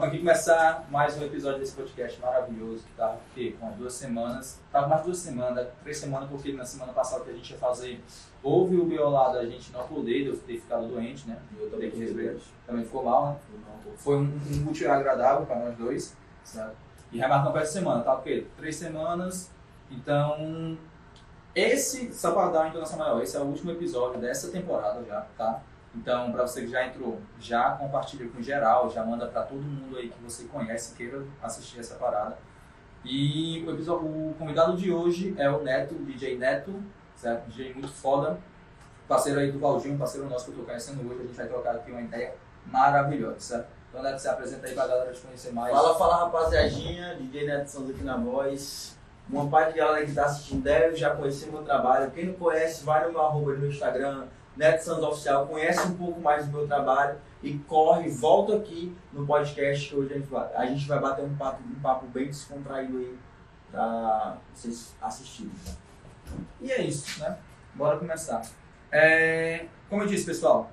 Vamos aqui começar mais um episódio desse podcast maravilhoso que tá aqui, com duas semanas. Tava mais duas semanas, três semanas, porque na semana passada que a gente ia fazer, houve o biolado, a gente não poder, eu ter ficado doente, né? Eu também, que também ficou mal, né? Foi um, um agradável para nós dois, certo? E remarcamos para essa semana, tá? Porque três semanas, então esse Sabadão Internacional Maior, esse é o último episódio dessa temporada já, tá? Então, para você que já entrou, já compartilha com geral, já manda para todo mundo aí que você conhece, queira assistir essa parada. E o, episódio, o convidado de hoje é o Neto, DJ Neto, certo? DJ muito foda, parceiro aí do Valdinho, parceiro nosso que eu tô conhecendo hoje. A gente vai trocar aqui uma ideia maravilhosa, certo? Então, Neto, se apresenta aí pra galera te conhecer mais. Fala, fala rapaziadinha, DJ Neto Santos aqui na voz. Uma parte de galera que tá assistindo deve já conhecer meu trabalho. Quem não conhece, vai no meu arroba no Instagram, Neto Santos Oficial, conhece um pouco mais do meu trabalho e corre, volta aqui no podcast que hoje a gente vai, a gente vai bater um papo, um papo bem descontraído aí para vocês assistirem. E é isso, né? Bora começar. É, como eu disse, pessoal,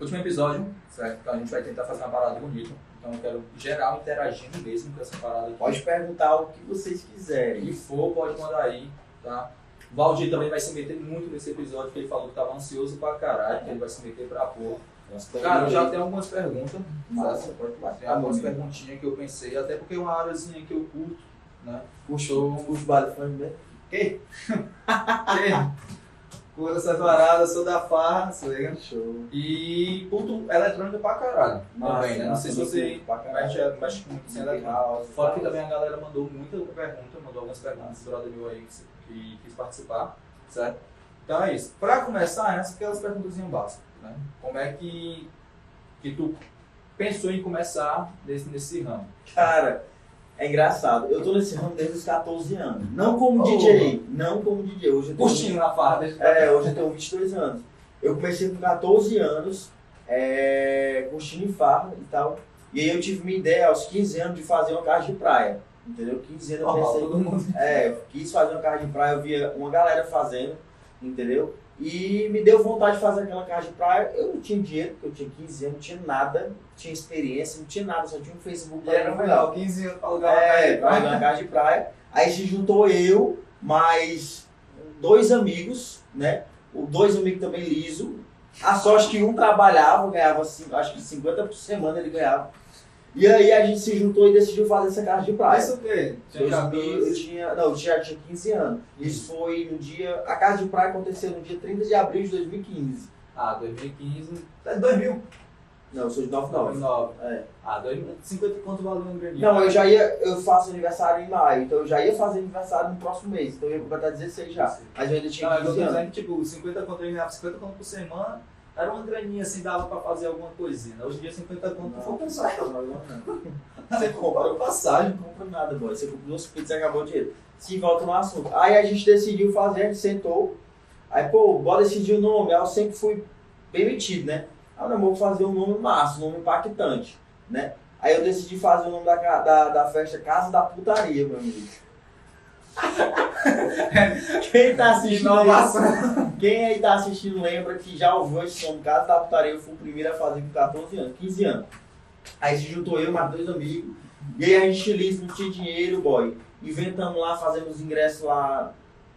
último episódio, certo? Então a gente vai tentar fazer uma parada bonita. Então eu quero geral interagindo mesmo com essa parada aqui. Pode perguntar o que vocês quiserem. O que for, pode mandar aí, tá? Valdir também vai se meter muito nesse episódio, porque ele falou que estava ansioso pra caralho, que ele vai se meter pra porra. Cara, eu já tenho algumas perguntas. Pode Tem algumas perguntinhas que eu pensei, até porque é uma áreazinha que eu curto, né? Puxou. Puxo bala fã né? Que? que? Curto essa parada, sou da farra, liga? Show. E curto eletrônica pra caralho. Também, né? Não sei se você mexe, mexe com muito sem eletrônica. Fora que também a galera mandou muita pergunta, mandou algumas perguntas, brother meu aí, que quis participar, certo? Então é isso. Para começar, essas aquelas perguntas básicas, né? Como é que, que tu pensou em começar nesse, nesse ramo? Cara, é engraçado. Eu tô nesse ramo desde os 14 anos. Não como oh. DJ, não como DJ. Hoje eu tenho... Curtindo na farda. É, hoje eu tenho 22 anos. Eu comecei com 14 anos, é, curtindo em farra e tal. E aí eu tive uma ideia aos 15 anos de fazer uma casa de praia. Entendeu? 15 anos eu pensei. Todo mundo. É, quis fazer uma casa de praia, eu via uma galera fazendo, entendeu? E me deu vontade de fazer aquela casa de praia. Eu não tinha dinheiro, porque eu tinha 15 anos, não tinha nada, não tinha experiência, não tinha nada, só tinha um Facebook. E era legal, 15 anos pra alugar uma é, casa de praia. casa de praia. Aí se juntou eu, mais dois amigos, né? O dois amigos também liso. A sorte que um trabalhava, ganhava, acho que 50 por semana ele ganhava. E aí a gente se juntou e decidiu fazer essa casa de praia. Isso o quê? Tinha 2000, eu tinha, não, eu já tinha 15 anos. Isso foi no dia. A casa de praia aconteceu no dia 30 de abril de 2015. Ah, 2015. É 2000. Não, eu sou de 99. 99. É. Ah, 50 quanto valeu no graninho? Não, eu já ia. Eu faço aniversário em maio, então eu já ia fazer aniversário no próximo mês. Então eu ia completar 16 já. Mas eu ainda tinha. Não, 15 eu tô dizendo, tipo, 50 conto ganhava 50 conto por semana. Era uma graninha assim, dava pra fazer alguma coisinha. Hoje em dia 50 conto não for pensar. Você compra passagem, não compra nada, boy. Você compra duas pizzas e acabou o dinheiro. Se volta no assunto. Aí a gente decidiu fazer, a gente sentou. Aí, pô, bora decidir o nome. Eu sempre fui bem metido, né? Aí eu vou fazer um nome massa, um nome impactante, né? Aí eu decidi fazer o nome da, da, da festa Casa da Putaria, meu amigo. quem tá assistindo aí, quem aí tá assistindo lembra que já ouviu esse som Casa da Putaria, eu fui o primeiro a fazer com 14 anos, 15 anos. Aí se juntou eu mais dois amigos, e aí a gente lista, não tinha dinheiro, boy. Inventamos lá, fazemos ingresso lá,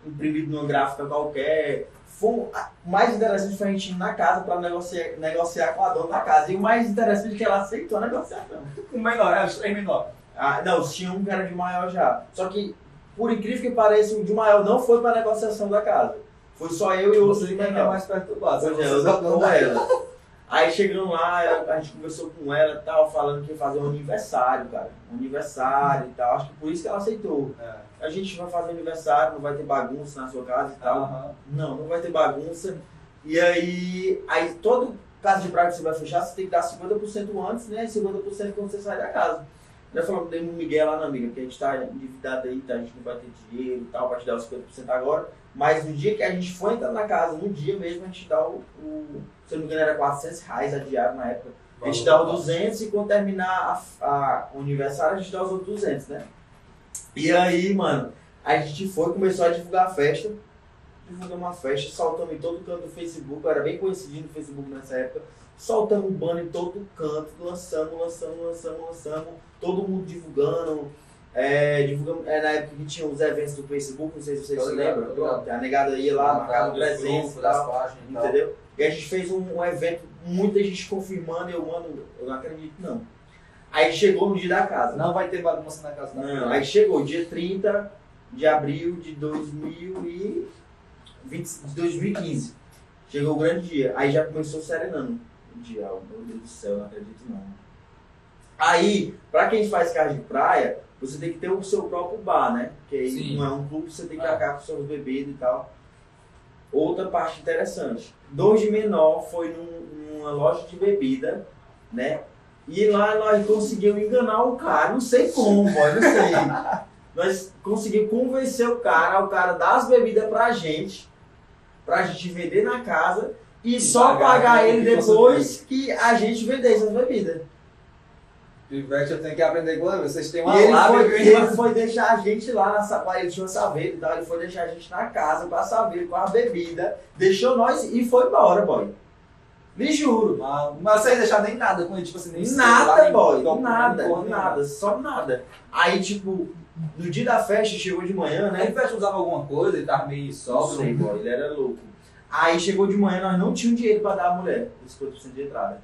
imprimido numa gráfica qualquer. Foi, o mais interessante foi a gente ir na casa para negociar, negociar com a dona da casa. E o mais interessante é que ela aceitou a negociação. O menor, é, os três menores. Ah, não, tinha um que era de maior já. Só que por incrível que pareça, o maior não foi para a negociação da casa. Foi só eu e o outro menor. é mais perturbado. Pois é, eu com ela. Aí chegando lá, a gente conversou com ela e tal, falando que ia fazer um aniversário, cara. Um aniversário e tal. Acho que por isso que ela aceitou. É. A gente vai fazer aniversário, não vai ter bagunça na sua casa e tal. Uhum. Não, não vai ter bagunça. E aí, aí todo caso de praia que você vai fechar, você tem que dar 50% antes, né? E 50% quando você sai da casa. Já falamos dei um Miguel lá na amiga, porque a gente está endividado aí, tá? a gente não vai ter dinheiro e tal, vai te dar os 50% agora. Mas no dia que a gente for entrar na casa, no dia mesmo, a gente dá o, o se não me engano, era 400 reais a diária na época. A gente dá o 200 e quando terminar a, a, o aniversário, a gente dá os outros 200, né? E aí, mano, a gente foi, começou a divulgar a festa. divulgamos uma festa, saltamos em todo canto do Facebook, eu era bem conhecidinho no Facebook nessa época, soltamos um banner em todo canto, lançamos, lançamos, lançamos, lançamos, todo mundo divulgando. É, divulgamos, é na época que tinha os eventos do Facebook, não sei se vocês se lembram. A negada ia lá, marcava presença, das páginas, entendeu? E a gente fez um, um, evento, muita gente confirmando, e eu, mano, eu não acredito não. Aí chegou no dia da casa. Não vai ter bagunça na casa da Não, aí chegou dia 30 de abril de 2020, de 2015. Chegou o grande dia. Aí já começou serenando Oh, meu Deus do céu, não acredito não. Aí, pra quem faz carro de praia, você tem que ter o seu próprio bar, né? Porque aí não é um clube, você tem que arcar com seus bebidas e tal. Outra parte interessante. Dois de menor foi num, numa loja de bebida, né? E lá nós conseguimos enganar o cara, não sei como, boy, não sei. nós conseguimos convencer o cara, o cara dar as bebidas pra gente, pra gente vender na casa e, e só pagar, pagar ele depois que a gente vendesse as bebidas. Pivete, eu tenho que aprender com vocês têm uma e ele foi, ele foi deixar a gente lá na sala, ele tinha uma saveira e tal, ele foi deixar a gente na casa com a saveira, com a bebida, deixou nós e foi embora, boy. Me juro. Mas, mas vocês deixaram nem nada com ele, tipo assim, nem Nada, boy. Nem, nada, nem nada, só nada. Aí, tipo, no dia da festa, chegou de manhã, né? Ele usava alguma coisa, ele tava meio sóbrio. Boy, ele era louco. Aí chegou de manhã, nós não tínhamos dinheiro pra dar à mulher, 50% de entrada.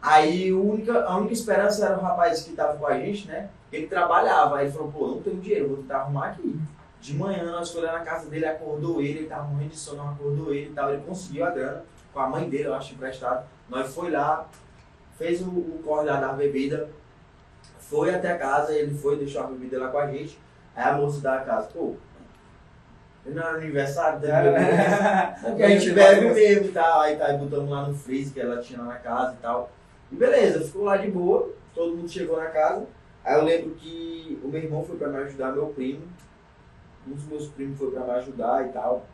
Aí a única, a única esperança era o rapaz que tava com a gente, né? Ele trabalhava. Aí ele falou, pô, não tenho dinheiro, vou tentar arrumar aqui. De manhã nós fomos lá na casa dele, acordou ele, ele tava morrendo de sono, acordou ele e tal. Ele conseguiu a grana com a mãe dele, eu acho, emprestado. Nós foi lá, fez o, o corre lá da bebida, foi até a casa, ele foi, deixou a bebida lá com a gente. Aí a moça da casa, pô, era aniversário dela, né? a gente bebe mesmo e tal. Aí tá, aí botamos lá no freezer que ela tinha lá na casa e tal. E beleza, ficou lá de boa, todo mundo chegou na casa. Aí eu lembro que o meu irmão foi pra me ajudar, meu primo. Um dos meus primos foi pra me ajudar e tal.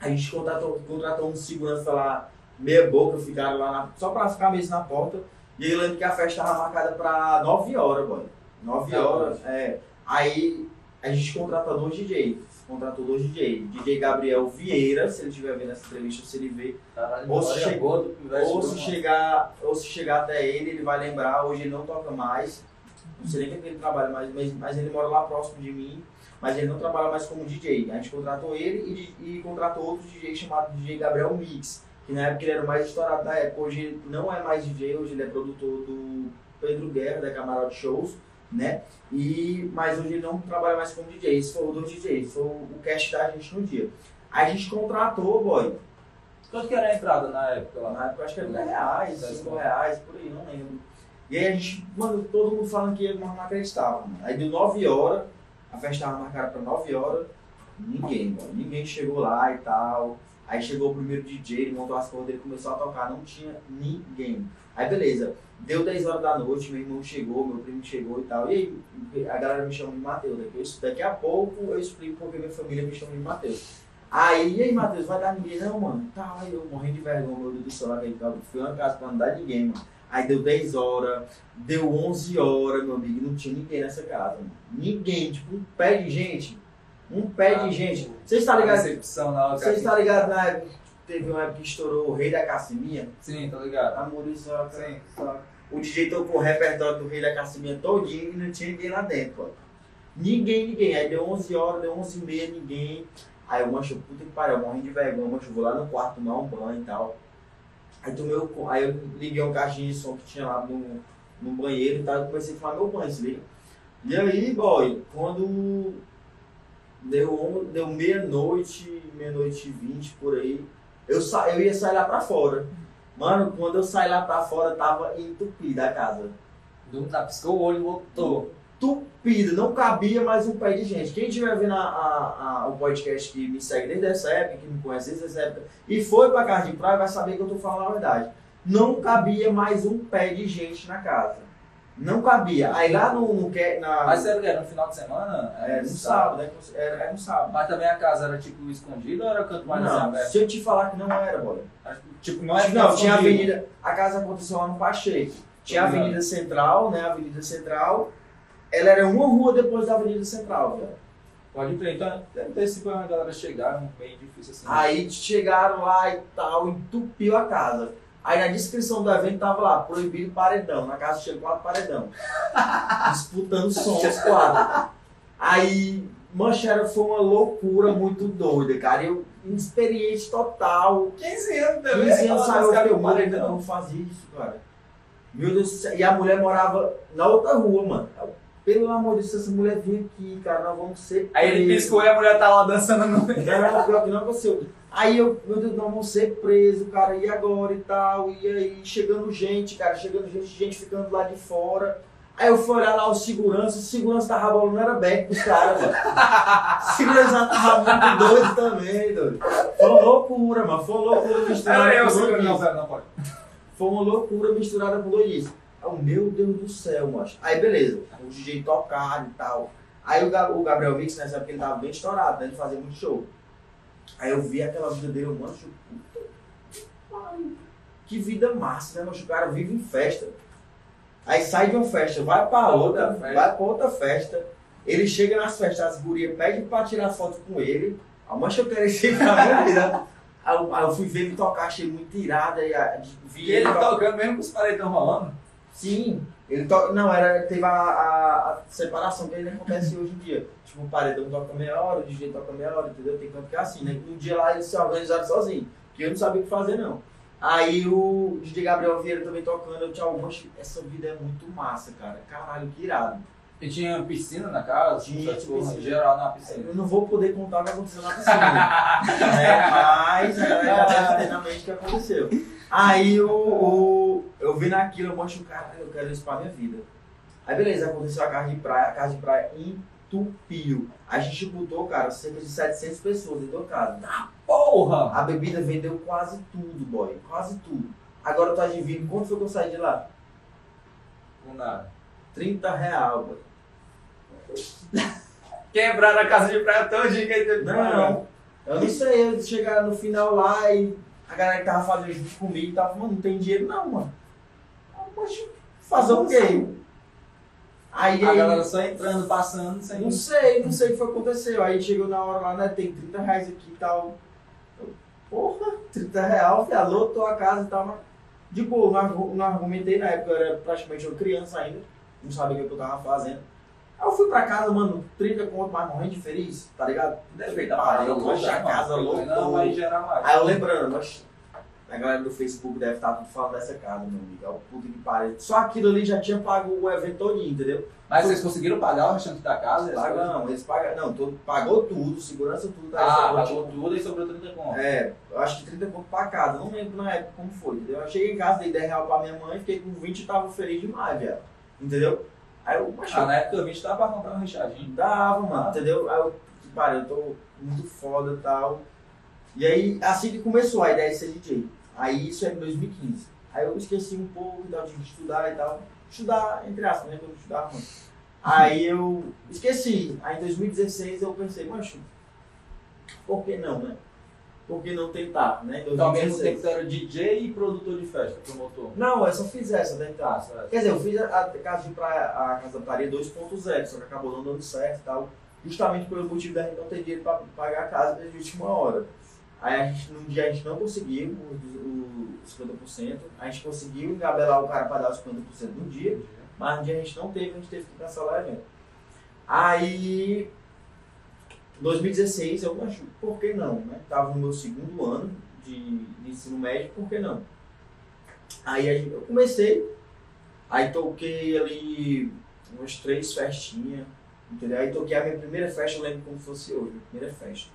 A gente contratou, contratou um segurança lá, meia boca, ficaram lá na, só pra ficar mesmo na porta. E aí eu lembro que a festa estava marcada pra 9 horas, boy. 9 horas, é. Aí a gente contratou dois DJs. Contratou dois DJs. DJ Gabriel Vieira, se ele estiver vendo essa entrevista, se ele vê. Caralho, ou se, che ou, se chegar, ou se chegar até ele, ele vai lembrar. Hoje ele não toca mais. Não sei nem que ele trabalha mais, mas, mas ele mora lá próximo de mim mas ele não trabalha mais como DJ. A gente contratou ele e, e contratou outro DJ chamado DJ Gabriel Mix, que na época ele era o mais estourado da época. Hoje ele não é mais DJ, hoje ele é produtor do Pedro Guerra, da Camarote Shows, né? E, mas hoje ele não trabalha mais como DJ. Esse foi o dos DJs, foi o cash da gente no dia. Aí a gente contratou, boy. Quanto que era a entrada na época lá? Na época acho que era 10 reais, 5 reais, por aí, não lembro. E aí a gente, mano, todo mundo falando que ele não acreditava. Mano. Aí deu 9 horas, a festa estava marcada para 9 horas, ninguém, mano. Ninguém chegou lá e tal. Aí chegou o primeiro DJ, ele montou as coisas dele, começou a tocar, não tinha ninguém. Aí beleza, deu 10 horas da noite, meu irmão chegou, meu primo chegou e tal. E aí a galera me chama de Matheus. Daqui, daqui a pouco eu explico porque minha família me chama de Matheus. Aí, e aí, Matheus, vai dar ninguém? Não, mano. Tá, aí eu morrendo de vergonha, meu Deus do céu, aí, fui uma casa pra não dar ninguém, mano. Aí deu 10 horas, deu 11 horas, meu amigo, não tinha ninguém nessa casa. Mano. Ninguém, tipo, um pé de gente. Um pé ah, de gente. Você está ligado? Você está ligado na época teve uma época que estourou o Rei da Cassiminha? Sim, tô ligado. Amorizoca. Sim. Só. O DJ tocou o repertório do Rei da Cassiminha todinho e não tinha ninguém lá dentro, pô. Ninguém, ninguém. Aí deu 11 horas, deu 11 e meia, ninguém. Aí eu, mancho, puta que pariu, morrendo de vergonha, mancho, vou lá no quarto tomar um banho e tal. Aí, tomei o, aí eu liguei um caixinho de som que tinha lá no, no banheiro e tal, e comecei a tomar meu banho, se liga. E aí, boy, quando deu, deu meia-noite, meia-noite e vinte por aí, eu, sa, eu ia sair lá pra fora. Mano, quando eu saí lá pra fora, tava entupida a casa. Do piscou o olho e voltou entupido, não cabia mais um pé de gente. Quem estiver vendo a, a, a, o podcast que me segue desde essa época, que me conhece desde essa época, e foi pra casa de praia, vai saber que eu tô falando a verdade. Não cabia mais um pé de gente na casa. Não cabia. Aí lá no. no na... Mas era, era no final de semana? Era, era no sábado, né? Era, era no sábado. Mas também a casa era tipo escondida ou era canto mais não, aberto? Se eu te falar que não era, boy. Tipo, não era Não, tinha a avenida. A casa aconteceu lá no Pacheco. Tinha a Avenida Central, né? A Avenida Central ela era uma rua depois da Avenida Central, velho. Pode crer, então deve ter sido a galera chegar, meio difícil assim. Aí chegaram lá e tal, entupiu a casa. Aí na descrição do evento tava lá, proibido paredão. Na casa tinha quatro paredão. Disputando som os quatro. Aí, manchera foi uma loucura muito doida, cara. Eu, inexperiente total. 15 anos também. 15 anos saiu do mano, paredão. não fazia isso, cara. Meu Deus do céu. E a mulher morava na outra rua, mano. Pelo amor de Deus, essa mulher vinha aqui, cara, nós vamos ser Aí ele piscou e a mulher tá lá dançando no meio. Não, pior que não aconteceu. Aí eu, meu Deus, nós vamos ser presos, cara, e agora e tal? E aí, chegando gente, cara, chegando gente, gente ficando lá de fora. Aí eu fui olhar lá o segurança, o segurança tava bolando, não era back pros caras, mano. O segurança tava muito doido também, doido. Foi uma loucura, mano, foi uma loucura misturada Era eu, com seguro. Não, não pode. Foi uma loucura misturada com doidice. Aí, eu, meu Deus do céu, macho. Aí, beleza, o DJ tocar e tal. Aí o, o Gabriel Vix, nessa época, ele tava bem estourado, né? Ele fazia muito show. Aí eu vi aquela vida dele, eu, mancho, que vida massa, né, mancho? O cara vive em festa. Aí sai de uma festa, vai pra outra, Outra festa. vai pra outra festa. Ele chega nas festas, as gurias pedem pra tirar foto com ele. A mancha eu quero esse minha vida. Aí eu, aí eu fui ver ele tocar, achei muito irado. Aí a- vi E ele tocar. tocando mesmo com os paredão rolando. Sim, ele to... não, era, teve a, a- a separação que ainda acontece hoje em dia. Tipo, o paredão toca meia hora, o DJ toca meia hora, entendeu? Tem canto que é assim, né? Um dia lá eles se organizaram sozinhos, que eu não sabia o que fazer, não. Aí o DJ Gabriel Vieira também tocando, eu tchau, mancho, essa vida é muito massa, cara. Caralho, que irado. E tinha piscina na casa, Tinha, tinha piscina. geral na piscina. Eu não vou poder contar o que aconteceu na piscina. né? Mas já deve ter na mente o que aconteceu. Aí o, o- eu vi naquilo, eu mancho, caralho, eu quero isso pra minha vida. Aí beleza, aconteceu a casa de praia, a casa de praia entupiu. A gente botou, cara, cerca de 700 pessoas dentro da casa. Porra! A bebida vendeu quase tudo, boy, quase tudo. Agora tu adivinha quanto foi que eu saí de lá? Não nada. 30 real, boy. Quebraram a casa de praia teve que pagar. Não, eu não sei, eu chegar no final lá e a galera que tava fazendo junto comigo tava, mano, não tem dinheiro não, mano. Poxa, fazer o quê? Aí, A aí galera só entrando, passando, sem. não sei, não sei o que foi aconteceu. Aí chegou na hora lá, né, tem 30 reais aqui e tal. Eu, Porra, 30 reais, alô, tô a casa e tal, mas de boa, não, não argumentei na época, eu era praticamente uma criança ainda, não sabia o que eu tava fazendo. Aí eu fui pra casa, mano, 30 conto, mas morrendo de feliz, tá ligado? Deve ter parado, a casa. Não, mais. Aí eu lembrando, mas a galera do Facebook deve estar tudo falando dessa casa, meu amigo. É o puto que pariu. Só aquilo ali já tinha pago o evento todinho, entendeu? Mas vocês conseguiram pagar o restante da casa? Coisas? Pagamos, eles pagaram. Não, todo, pagou tudo, segurança tudo. tá? Ah, pagou tipo, tudo e sobrou 30 conto. É, eu acho que 30 pontos pra casa. Não lembro na época como foi, entendeu? Eu cheguei em casa, dei 10 reais pra minha mãe, fiquei com 20 e tava feliz demais, velho. Entendeu? Aí eu, mas Ah, na época 20 dava pra comprar um rechadinho. Dava, mano, Ah. entendeu? Aí eu, cara, eu tô muito foda e tal. E aí, assim que começou a ideia de ser DJ. Aí isso é em 2015. Aí eu esqueci um pouco e tal, de estudar e tal. Estudar, entre aspas, né? Que eu estudava muito. Aí eu esqueci. Aí em 2016 eu pensei, mancho, por que não, né? Por que não tentar, né? Então, ao mesmo 2016. tempo você era DJ e produtor de festa, promotor. Não, eu só fiz essa então. Ah, certo. Quer dizer, eu fiz a, a casa de praia, a casa da praia 2.0, só que acabou não dando certo e tal. Justamente pelo motivo da gente não ter dinheiro para pagar a casa desde a última hora. Aí a gente, num dia a gente não conseguiu os, os 50%, a gente conseguiu engabelar o cara para dar os 50% no dia, mas no dia a gente não teve, a gente teve que cancelar o evento. Aí, 2016, eu acho, por que não? Né? Tava no meu segundo ano de, de ensino médio, por que não? Aí gente- eu comecei, aí toquei ali umas três festinhas, entendeu? Aí toquei a minha primeira festa, eu lembro como se fosse hoje, minha primeira festa.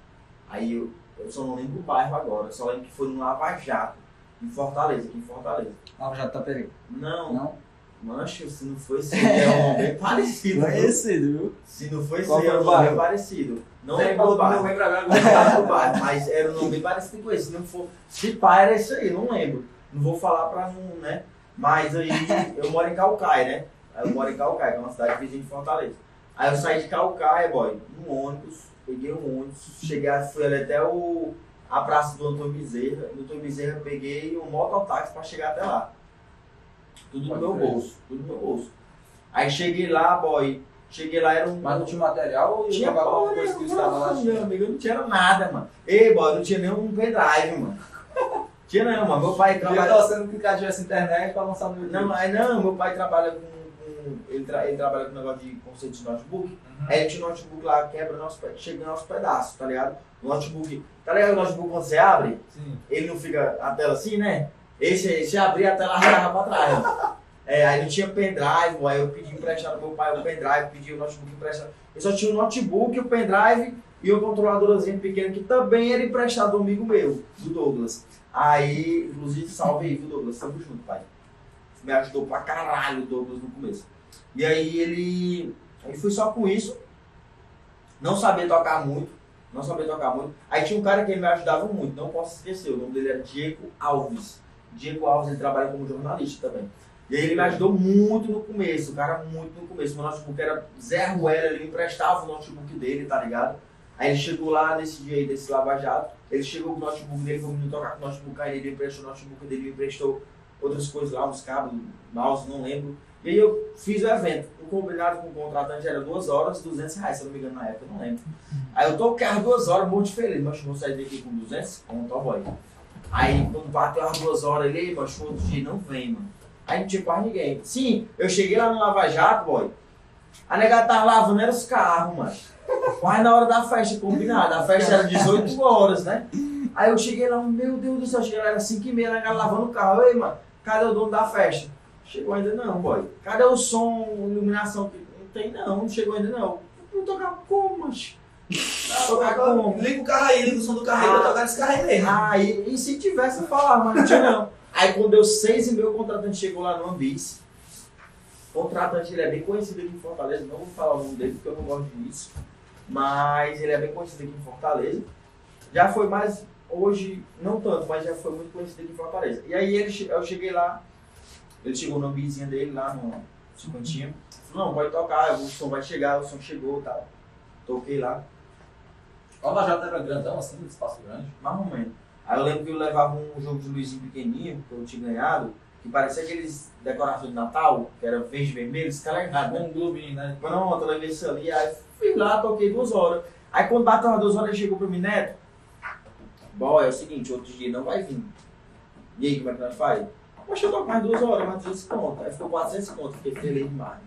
Aí eu, eu só não lembro o bairro agora, eu só lembro que foi no Lava Jato, em Fortaleza, aqui em Fortaleza. Nova já tá peraí. Não, Não? mancho, se não foi esse é um bem parecido. Parecido, viu? Se não foi esse é um nome bem parecido. Não lembro o bairro. Não lembro o bairro, mas era um nome bem parecido com esse. Se não for, se pá, era isso aí, não lembro. Não vou falar pra não, né? Mas aí eu moro em Calcaia, né? Aí eu moro em Calcaia, que é uma cidade vizinha de Fortaleza. Aí eu saí de Calcaia, boy, num ônibus, peguei um ônibus, cheguei, fui ali até o, a praça do Antônio Bezerra. Do Antônio Bezerra peguei um mototáxi pra chegar até lá. Tudo no Pode meu crer. bolso, tudo no meu bolso. Aí cheguei lá, boy, Cheguei lá, era um. Mas não tinha material ou tinha alguma coisa que estava lá? Meu amigo, eu não tinha nada, mano. Ei, boy, não tinha nenhum pendrive, mano. tinha não, mano. Meu pai trabalha. Eu tô sendo que tivesse internet pra lançar no YouTube. Não, aí não, meu pai trabalha com. Ele, tra... ele trabalha com negócio de conceito de notebook. Uhum. Aí ele tinha um notebook lá, quebra nosso, chega no nosso pedaço, tá ligado? O notebook. Tá ligado o notebook quando você abre? Sim. Ele não fica a tela assim, né? Esse aí, se abrir a tela arranhava pra trás. É, aí não tinha pendrive, aí eu pedi emprestado do meu pai o pendrive, pedi o notebook emprestado. Eu só tinha o notebook, o pendrive e o controladorzinho pequeno que também era emprestado do amigo meu, do Douglas. Aí, inclusive, salve aí, viu, Douglas? Tamo junto, pai. Me ajudou pra caralho o Douglas no começo. E aí ele. Aí fui só com isso. Não sabia tocar muito. Não sabia tocar muito. Aí tinha um cara que me ajudava muito, não posso esquecer. O nome dele era Diego Alves. Diego Alves, ele trabalha como jornalista também. E aí ele me ajudou muito no começo, o cara muito no começo. Meu notebook era zero era, ele emprestava o notebook dele, tá ligado? Aí ele chegou lá nesse dia aí, desse Lava Jato, ele chegou com o notebook dele, foi me tocar com o notebook, aí ele emprestou o notebook dele, emprestou outras coisas lá, uns cabos, mouse, não lembro. E aí eu fiz o evento. O combinado com o contratante era duas horas, 200 reais, se eu não me engano, na época, não lembro. Aí eu toquei as duas horas, muito feliz, mas vou sair daqui com 200 conto, ó, boy. Aí quando bateu as duas horas, ele, mas outro dia não vem, mano. Aí não tinha quase ninguém. Sim, eu cheguei lá no Lava Jato, boy. A negada tava lavando era os carros, mano. Quase na hora da festa combinada. A festa era 18 horas, né? Aí eu cheguei lá, meu Deus do céu, cheguei lá, era 5 e meia, a negada lavando o carro. Ei, mano, cadê o dono da festa? Chegou ainda não, boy. Cadê o som, iluminação? Não tem não, não chegou ainda não. Não tocar como, mas. Tocar como? Liga o carro aí, liga o som do carro aí, ah, tocar esse carro aí mesmo. Ah, e, e se tivesse, falar, mas não tinha não. Aí quando deu seis e meio, o contratante chegou lá no Ambis. O contratante ele é bem conhecido aqui em Fortaleza, não vou falar o nome dele porque eu não gosto disso. Mas ele é bem conhecido aqui em Fortaleza. Já foi mais, hoje, não tanto, mas já foi muito conhecido aqui em Fortaleza. E aí ele, eu cheguei lá, ele chegou no ambizinho dele lá no cinquentinho. Falou, não, pode tocar, o som vai chegar, o som chegou e tal. Toquei lá. O Lava era grandão assim, espaço grande? Mais ou menos. Aí eu lembro que eu levava um jogo de Luizinho pequenininho, que eu tinha ganhado, que parecia aqueles decorações de Natal, que era verde e vermelho, esse cara é errado, né? Um globinho, né? Pronto, eu levei isso ali, aí fui lá, toquei duas horas. Aí quando bateu as duas horas, ele chegou pro mim, Neto, bom, é o seguinte, outro dia não vai vir. E aí, como é que nós faz? Poxa, eu toco mais duas horas, mais 200 conto. Aí ficou 400 conto, fiquei feliz demais.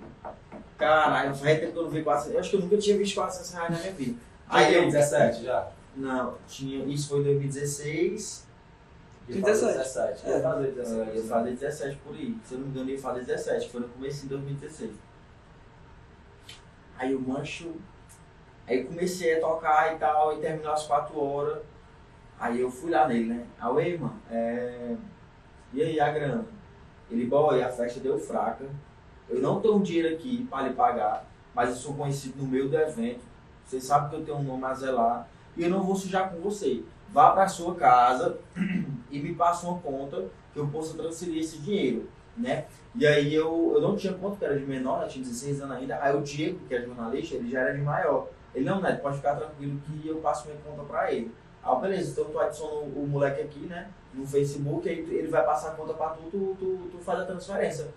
Caralho, faz tempo que eu não vi 400, eu acho que eu nunca tinha visto 400 reais na minha vida. Aí eu... 17 já? Não, tinha, isso foi em 2016. Ia 17. 17. Ia fazer 17. É, ia fazer 17 por aí. Se eu não me engano, ia fazer 17. Foi no começo de 2016. Aí o mancho. Aí comecei a tocar e tal, e terminou às 4 horas. Aí eu fui lá nele, né? Aí, mano, é... e aí a grana? Ele, boy, a festa deu fraca. Eu não tenho dinheiro aqui para lhe pagar, mas eu sou conhecido no meio do evento. Você sabe que eu tenho um nome a zelar e eu não vou sujar com você. Vá para sua casa e me passe uma conta que eu possa transferir esse dinheiro, né? E aí eu, eu não tinha conta, que era de menor, eu tinha 16 anos ainda. Aí o Diego, que é jornalista, ele já era de maior. Ele, não, Neto, pode ficar tranquilo que eu passo minha conta para ele. Ah, beleza, então tu adiciona o, o moleque aqui, né, no Facebook, aí ele vai passar a conta para tu, tu, tu, tu faz a transferência.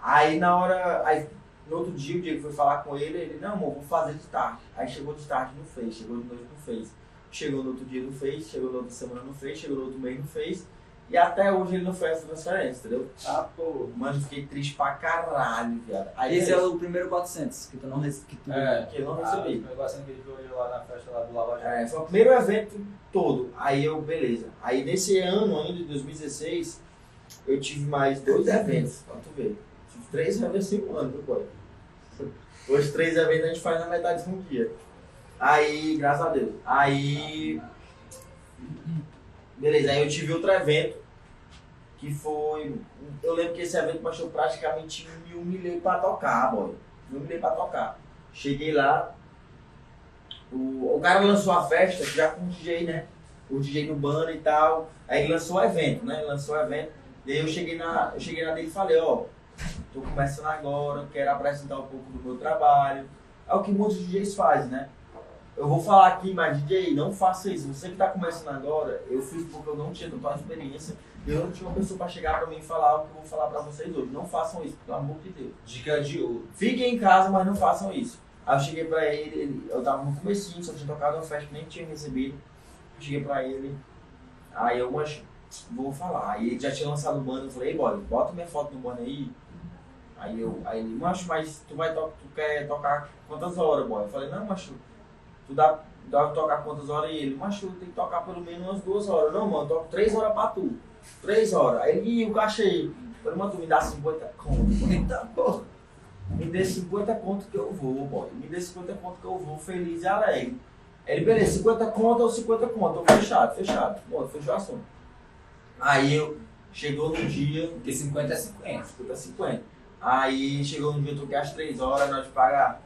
Aí na hora, aí no outro dia o Diego foi falar com ele, ele, não, amor, vou fazer de tarde. Aí chegou de tarde, não fez, chegou de noite, não fez. Chegou no outro dia, não fez. Chegou na outra semana, não fez. Chegou no outro mês, não fez. E até hoje ele não fez essa transferência, entendeu? Ah, pô. Mano, fiquei triste pra caralho, viado. Aí Esse é, o primeiro 400 que tu não, que tu, é, que eu não recebi. Ah, o primeiro 400 que ele viu lá na festa lá do Lava Jato. É, foi o primeiro evento todo. Aí eu, beleza. Aí nesse ano ainda, de 2016, eu tive mais dois eventos, pra tu ver. Tive três eventos em um ano, viu, boy? Os três eventos a gente faz na metade de um dia. Aí, graças a Deus. Aí. Beleza, aí eu tive outro evento que foi. Eu lembro que esse evento baixou praticamente me humilhei pra tocar, boy. Me humilhei pra tocar. Cheguei lá, o, o cara lançou a festa já com o DJ, né? O DJ no banner e tal. Aí lançou o evento, né? Lançou o evento. E aí eu cheguei na, eu cheguei na dele e falei, ó, tô começando agora, quero apresentar um pouco do meu trabalho. É o que muitos DJs fazem, né? Eu vou falar aqui, mas DJ, não faça isso. Você que está começando agora, eu fiz porque eu não tinha tanta experiência. Eu não tinha uma pessoa para chegar para mim e falar o que eu vou falar para vocês hoje. Não façam isso, pelo amor de Deus. Dica de ouro. Fiquem em casa, mas não façam isso. Aí eu cheguei pra ele, ele- eu tava no comecinho, só tinha tocado uma festa, nem tinha recebido. Eu cheguei pra ele, aí eu, mas vou falar. Aí ele já tinha lançado o banner, eu falei, ei boy, bota minha foto no banner aí. Aí eu, aí ele, macho, mas tu vai to tu quer tocar quantas horas, boy? Eu falei, não, macho, tu dá, dá pra tocar quantas horas? E ele, macho, tem que tocar pelo menos umas duas horas. Não, mano, toco três horas pra tu. Três horas. Aí ele, e o? Eu falei, mano, tu me dá 50 conto. boy." Eita porra. Me dê 50 conto que eu vou, boy. Me dê 50 conto que eu vou, feliz e alegre. Aí Ele, beleza, 50 conto ou 50 conto? Eu, fechado, fechado. Bom, fechou o assunto. Aí eu, chegou no dia, Porque 50 é 50. 50 50. Aí chegou no dia, eu toquei às 3 horas, nós de pagar.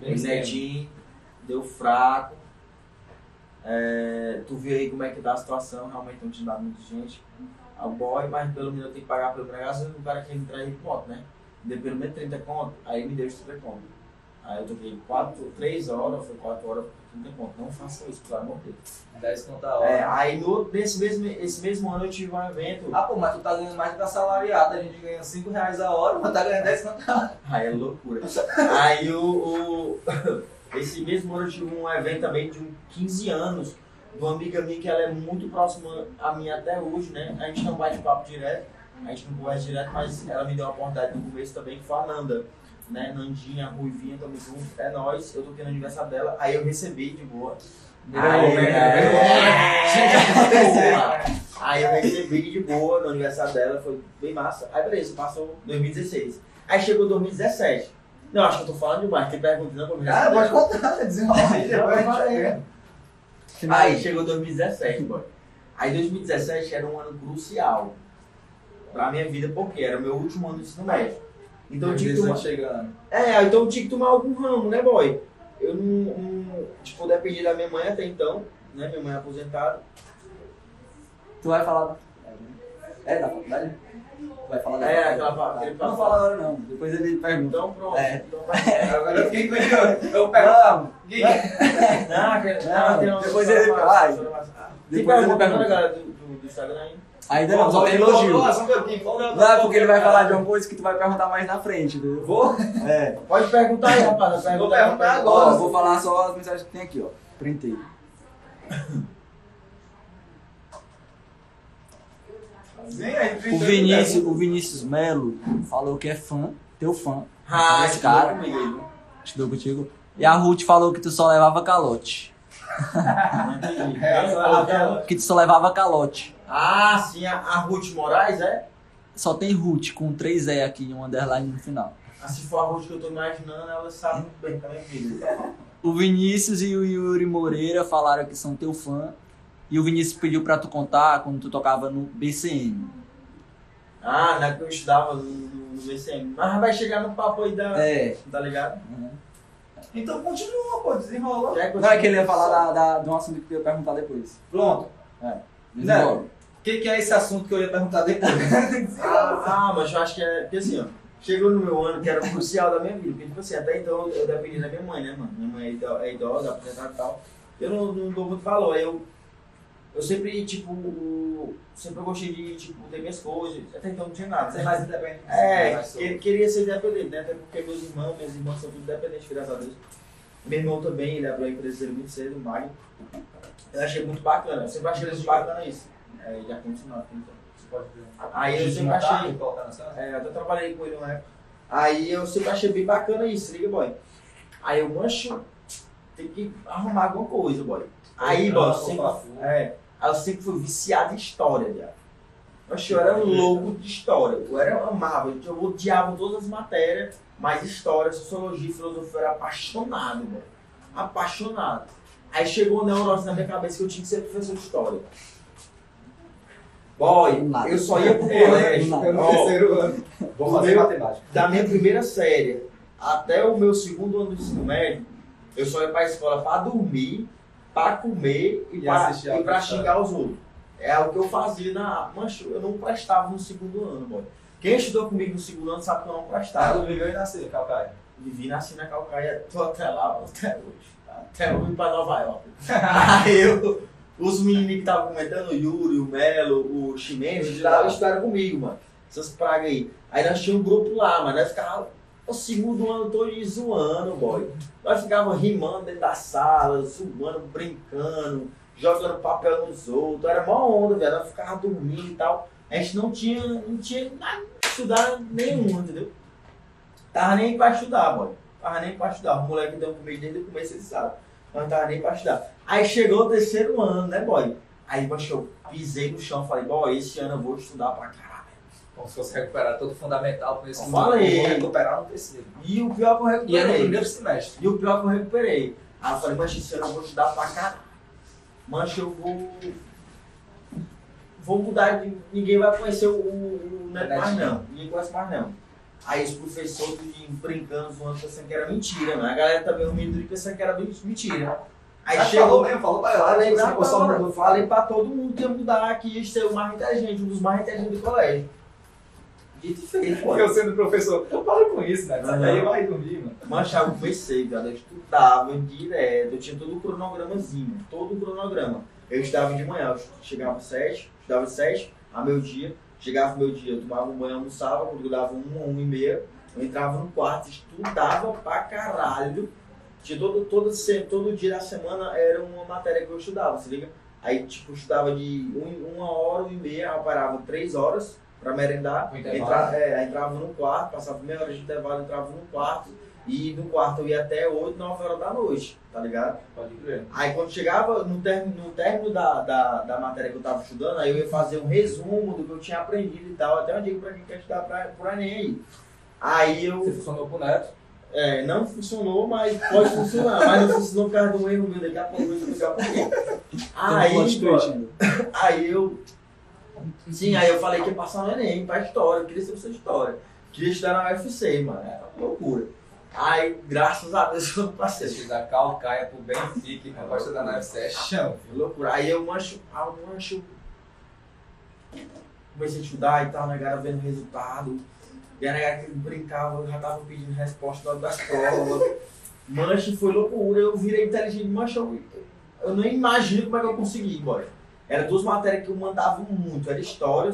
Bem netinho, deu fraco. É, tu vê aí como é que tá a situação, realmente não tinha dado muita gente ao boy, mas pelo menos eu tenho que pagar pelo gasolina, o cara que entrar aí moto, né? Deu pelo menos 30 conto, aí me deu os 30 conto. Aí eu toquei 4, 3 horas, foi 4 horas, 30 conto. Não façam isso, pelo amor de Deus. 10 conto a hora. É, aí no, nesse mesmo, esse mesmo ano eu tive um evento, Ah, pô, mas tu tá ganhando mais do que a salariada. A gente ganha 5 reais a hora, mas tá ganhando 10 conto a hora. Aí é loucura. Aí o, o- Esse mesmo ano eu tive um evento também de um 15 anos de uma amiga minha que ela é muito próxima a mim até hoje, né? A gente não bate papo direto, a gente não conversa direto, mas ela me deu uma oportunidade no começo também, que foi a Nanda. Né? Nandinha, Ruivinha, tamo junto, é nóis, eu toquei no aniversário dela, aí eu recebi de boa. Aí, é, aí eu recebi de boa no aniversário dela, foi bem massa. Aí beleza, passou 2016. Aí chegou 2017. Não, acho que eu tô falando demais, tem pergunta não pra me Ah, pode contar, desenrola aí, depois a gente chega. Aí chegou 2017, boy. Aí 2017 era um ano crucial pra minha vida, porque era o meu último ano de ensino médio. Então eu tinha que tomar... chegando. É, então eu tinha que tomar algum ramo, né, boy? Eu não, não tipo, dependi da minha mãe até então, né? Minha mãe é aposentada. Tu vai falar da É, da faculdade? Vai falar da É, aquela fa- aquele Não fala agora não, depois ele pergunta. Então pronto. É. Então. Agora eu fiquei curioso. Eu pergunto. Não, Não, uma- depois ele Tem Depois ele pergunta, né, do, Instagram? Ainda não, só tem elogio. Não, é porque ele vai falar de uma coisa que tu vai perguntar mais na frente, entendeu? Vou? É. Pode perguntar aí, rapaz. Vou perguntar pergunta. agora. Vou falar só as mensagens que tem aqui, ó. Printei. Vem aí, O Vinícius, o Vinícius Melo falou que é fã, teu fã. Ah, Esse cara. estudou contigo. E a Ruth falou que tu só levava calote. É, Que tu só levava calote. Ah, sim, a, a Ruth Moraes, é? Só tem Ruth com três E aqui um underline no final. Ah, se for a Ruth que eu tô imaginando, ela sabe muito bem é vida. O Vinícius e o Yuri Moreira falaram que são teu fã. E o Vinícius pediu pra tu contar quando tu tocava no BCM. Ah, na que eu estudava no, no, VCM. Mas vai chegar no papo aí da. É. Tá ligado? Então continua, pô, desenrola. Já Não, é que ele ia falar da, da, de um assunto que eu ia perguntar depois. Pronto. Desenrola. O que, que é esse assunto que eu ia perguntar depois? Ah, ah, mas eu acho que é. Porque assim, ó. Chegou no meu ano que era crucial da minha vida. Porque, tipo assim, até então eu dependia da minha mãe, né, mano? Minha mãe é é idosa, aposentada e tal. Eu não, não dou muito valor. Aí Eu, eu sempre, tipo. Sempre gostei de, tipo, ter minhas coisas. Até então não tinha nada. Você é mais independente. É, mais que- queria ser independente, né? Até porque meus irmãos, minhas irmãs são tudo independentes, graças a Deus. Meu irmão também, ele abriu a empresa dele muito cedo, o Magno. Eu achei muito bacana, eu sempre achei muito bacana isso. É, ele já continuou aqui, então. Você pode ver. Aí eu sempre achei. na? É, eu até trabalhei com ele uma época. Aí eu sempre achei bem bacana isso, liga, boy. Aí eu, mancho, tem que arrumar alguma coisa, boy. Aí, boy, sempre, é, aí eu sempre fui viciado em história, viado. Oxe, eu era louco de história. Eu era eu amava, eu odiava todas as matérias, mas história, sociologia, filosofia, eu era apaixonado, mano. Apaixonado. Aí chegou um neurose na minha cabeça que eu tinha que ser professor de história. Boy, Nada. eu só ia pro Eu, colégio. eu no terceiro ano. Vou fazer matemática. da minha primeira série até o meu segundo ano do ensino médio, eu só ia pra escola pra dormir, pra comer e, E pra, assistir a e pra aula. xingar os outros. É o que eu fazia na. Mancho, eu não prestava no segundo ano, boy. Quem estudou comigo no segundo ano sabe que eu não prestava. do viveu e nasceu, Calcaia. Vivi nasci na Calcaia, tô até lá, até hoje. Até eu ir pra Nova York. Aí eu, os meninos que estavam comentando, o Yuri, o Melo, o estudaram, estudaram comigo, mano. Essas pragas aí. Aí nós tínhamos um grupo lá, mas nós ficávamos O segundo ano todo zoando, boy. Nós ficávamos rimando dentro da sala, zoando, brincando, jogando papel nos outros. Era mó onda, velho. Nós ficávamos dormindo e tal. A gente não tinha, não tinha nada estudar nenhum, entendeu? Tava nem pra estudar, boy. Tava nem pra estudar. O moleque deu comigo desde o começo, ele sabe. Não tava nem pra estudar. Aí chegou o terceiro ano, né, boy? Aí, eu pisei no chão, falei, boy, esse ano eu vou estudar pra caralho. Como se fosse recuperar todo o fundamental com esse Eu falei. Eu vou recuperar no terceiro. E o pior que eu E era no recuperei. primeiro semestre. E o pior que eu recuperei. Aí eu falei, mancha, ano eu vou estudar pra caralho. Mancha, eu vou. Vou mudar de. Ninguém vai conhecer o, o, o Neto mais não. Ninguém conhece mais não. Aí os professores brincando, zoando, pensando que era mentira, né? A galera também dormindo pensando que era mentira. Aí chegou. falou mesmo, falou pra ela. Falei, pra, gostou falei, do- falei pra todo mundo que ia mudar, que ia ser o mais inteligente, um dos mais inteligentes do colégio. Pô. Eu sendo professor, eu falo com isso, né? Aham. daí vai dormir, mano. Manchava, eu comecei, cara. Eu estudava direto, eu tinha todo o cronogramazinho, todo o cronograma. Eu estudava de manhã, eu chegava às sete, estudava às sete, a meu dia, chegava meu dia, eu tomava um banho, almoçava, quando eu dava uma, uma e meia, eu entrava no quarto, estudava pra caralho. Tinha todo, todo, todo dia da semana era uma matéria que eu estudava, se liga? Aí, tipo, eu estudava de um- uma hora, uma e meia, eu parava três horas pra merendar, entra, é, entrava no quarto, passava meia hora de intervalo, entrava no quarto, e no quarto eu ia até 8, 9 horas da noite, tá ligado? Pode crer. Aí quando chegava no término, no término da, da, da matéria que eu tava estudando, aí eu ia fazer um resumo do que eu tinha aprendido e tal, até eu digo pra quem quer estudar pra, pro Enem aí. Aí eu. Você funcionou pro Neto. É, não funcionou, mas pode funcionar. Mas não funcionou por causa do erro meu, daqui a pouco eu vou explicar por quê. Aí, aí eu. Sim, aí eu falei que ia passar no Enem pra história, eu queria ser professor de história. Queria estudar na UFC, mano. Era uma loucura. Aí, graças a Deus, eu não passei. Você da Calcaia pro Benfica. Pode estudar na UFC, é chão. Que loucura. Aí eu mancho, ah, eu mancho. Comecei a estudar e tal, né, cara, vendo resultado. E a negada que brincava, eu já tava pedindo resposta das provas. Mancho foi loucura, eu virei inteligente, mancho, eu, eu nem imagino como é que eu consegui, boy. Era duas matérias que eu mandava muito, era história,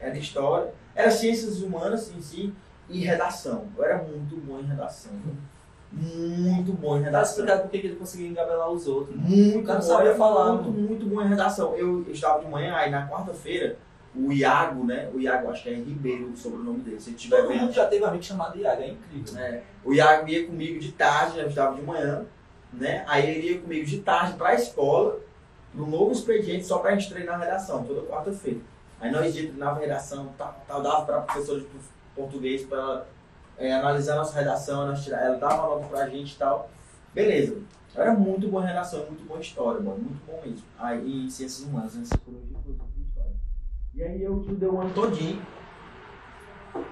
era história, era ciências humanas em si e redação. Eu era muito bom em redação. Muito bom em Tá redação. explicado por que ele conseguia engabelar os outros. né? Muito bom, sabia falar, Muito, mano. muito bom em redação. Eu, eu estava de manhã, aí na quarta-feira, o Iago, né? O Iago, acho que é Ribeiro o sobrenome dele. Se ele estiver Todo mundo vendo. já teve amigo chamado Iago, é incrível. né? O Iago ia comigo de tarde, eu estava de manhã, né? Aí ele ia comigo de tarde para a escola, no novo expediente, só para a gente treinar a redação, toda quarta-feira. Aí nós ia treinar a redação, tal, tal, dava para a professora de português para ela é, analisar a nossa redação, nós tirar, ela dava uma nota pra gente e tal. Beleza. Era muito em redação, muito em história, mano, muito bom mesmo. Aí em ciências humanas, né? Psicologia, filosofia e história. E aí eu estudei o ano todinho.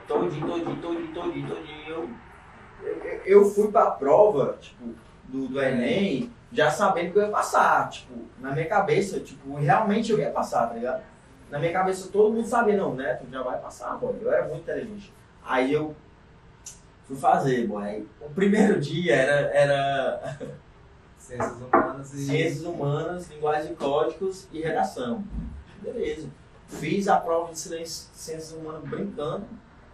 Todinho, todinho, todinho, todinho, todinho. Eu, eu, eu fui pra prova, tipo, do, do Enem, já sabendo que eu ia passar. Tipo, na minha cabeça, tipo, realmente eu ia passar, tá ligado? Na minha cabeça todo mundo sabia, não, né? Tu já vai passar, pô. Eu era muito inteligente. Aí eu fui fazer. Aí, o primeiro dia era, era Ciências humanas e. Ciências Humanas, Linguagem e Códigos e Redação. Beleza. Fiz a prova de Ciências Humanas brincando,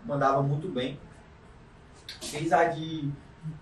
mandava muito bem. Fiz a de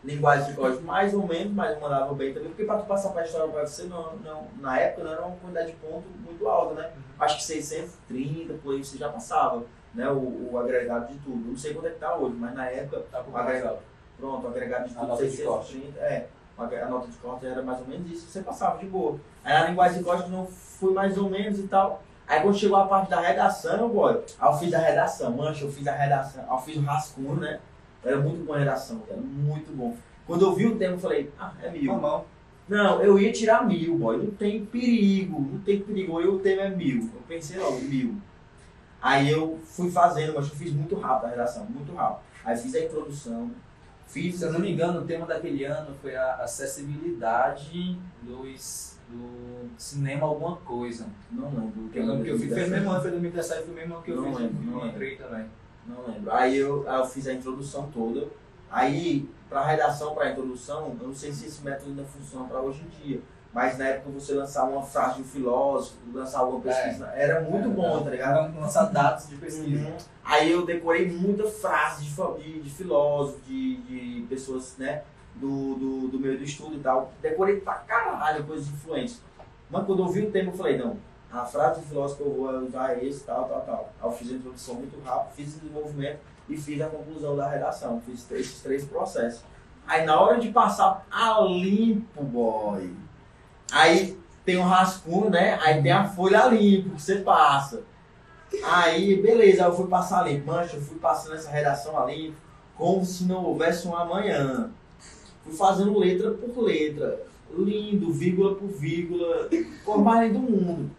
Linguagem e Códigos mais ou menos, mas mandava bem também, porque para tu passar para a história para você, não, não, na época não era uma quantidade de ponto muito alta, né? Acho que 630, por aí você já passava, né? O, o agregado de tudo. Não sei quanto é que tá hoje, mas na época Tá com alto. Pronto, o agregado de A tudo, nota de 630, é. A nota de corte era mais ou menos isso, você passava de boa. Aí na linguagem de corte não fui mais ou menos e tal. Aí quando chegou a parte da redação, boy, aí eu fiz a redação, mancha, eu fiz a redação, aí eu fiz o rascunho, né? Era muito bom a redação, era muito bom. Quando eu vi o tema, eu falei, ah, é mil. Não, eu ia tirar mil, boy. Não tem perigo, não tem perigo. Eu o tema é mil. Eu pensei logo, mil. Aí eu fui fazendo, mas eu fiz muito rápido a redação, muito rápido. Aí fiz a introdução, fiz. Se eu não me engano, o tema daquele ano foi a acessibilidade dos, do cinema alguma coisa. Não lembro. Eu lembro que eu fiz, foi no mesmo ano, foi 2017, foi o mesmo ano que eu Não fiz lembro, não entrei também. Não lembro. Aí eu, aí eu fiz a introdução toda. Aí, para redação, para introdução, eu não sei se esse método ainda funciona para hoje em dia. Mas na época você lançar uma frase de um filósofo, lançar alguma pesquisa, é. era muito é, bom, tá ligado? Lançar dados de pesquisa. Uhum. Aí eu decorei muita frase de, de, de filósofos, de, de pessoas, né, do, do, do meio do estudo e tal. Decorei pra caralho coisas influentes. Mas quando eu vi o tema, eu falei, não, a frase do filósofo que eu vou usar é esse, tal, tal, tal. Eu fiz a introdução muito rápido, fiz o desenvolvimento e fiz a conclusão da redação. Fiz esses três processos. Aí na hora de passar a limpo, boy, aí tem um rascunho, né? Aí tem a folha limpo que você passa. Aí, beleza, eu fui passar limpo. Mancha, eu fui passando essa redação a limpo, como se não houvesse um amanhã. Fui fazendo letra por letra. Lindo, vírgula por vírgula. Por mais do mundo.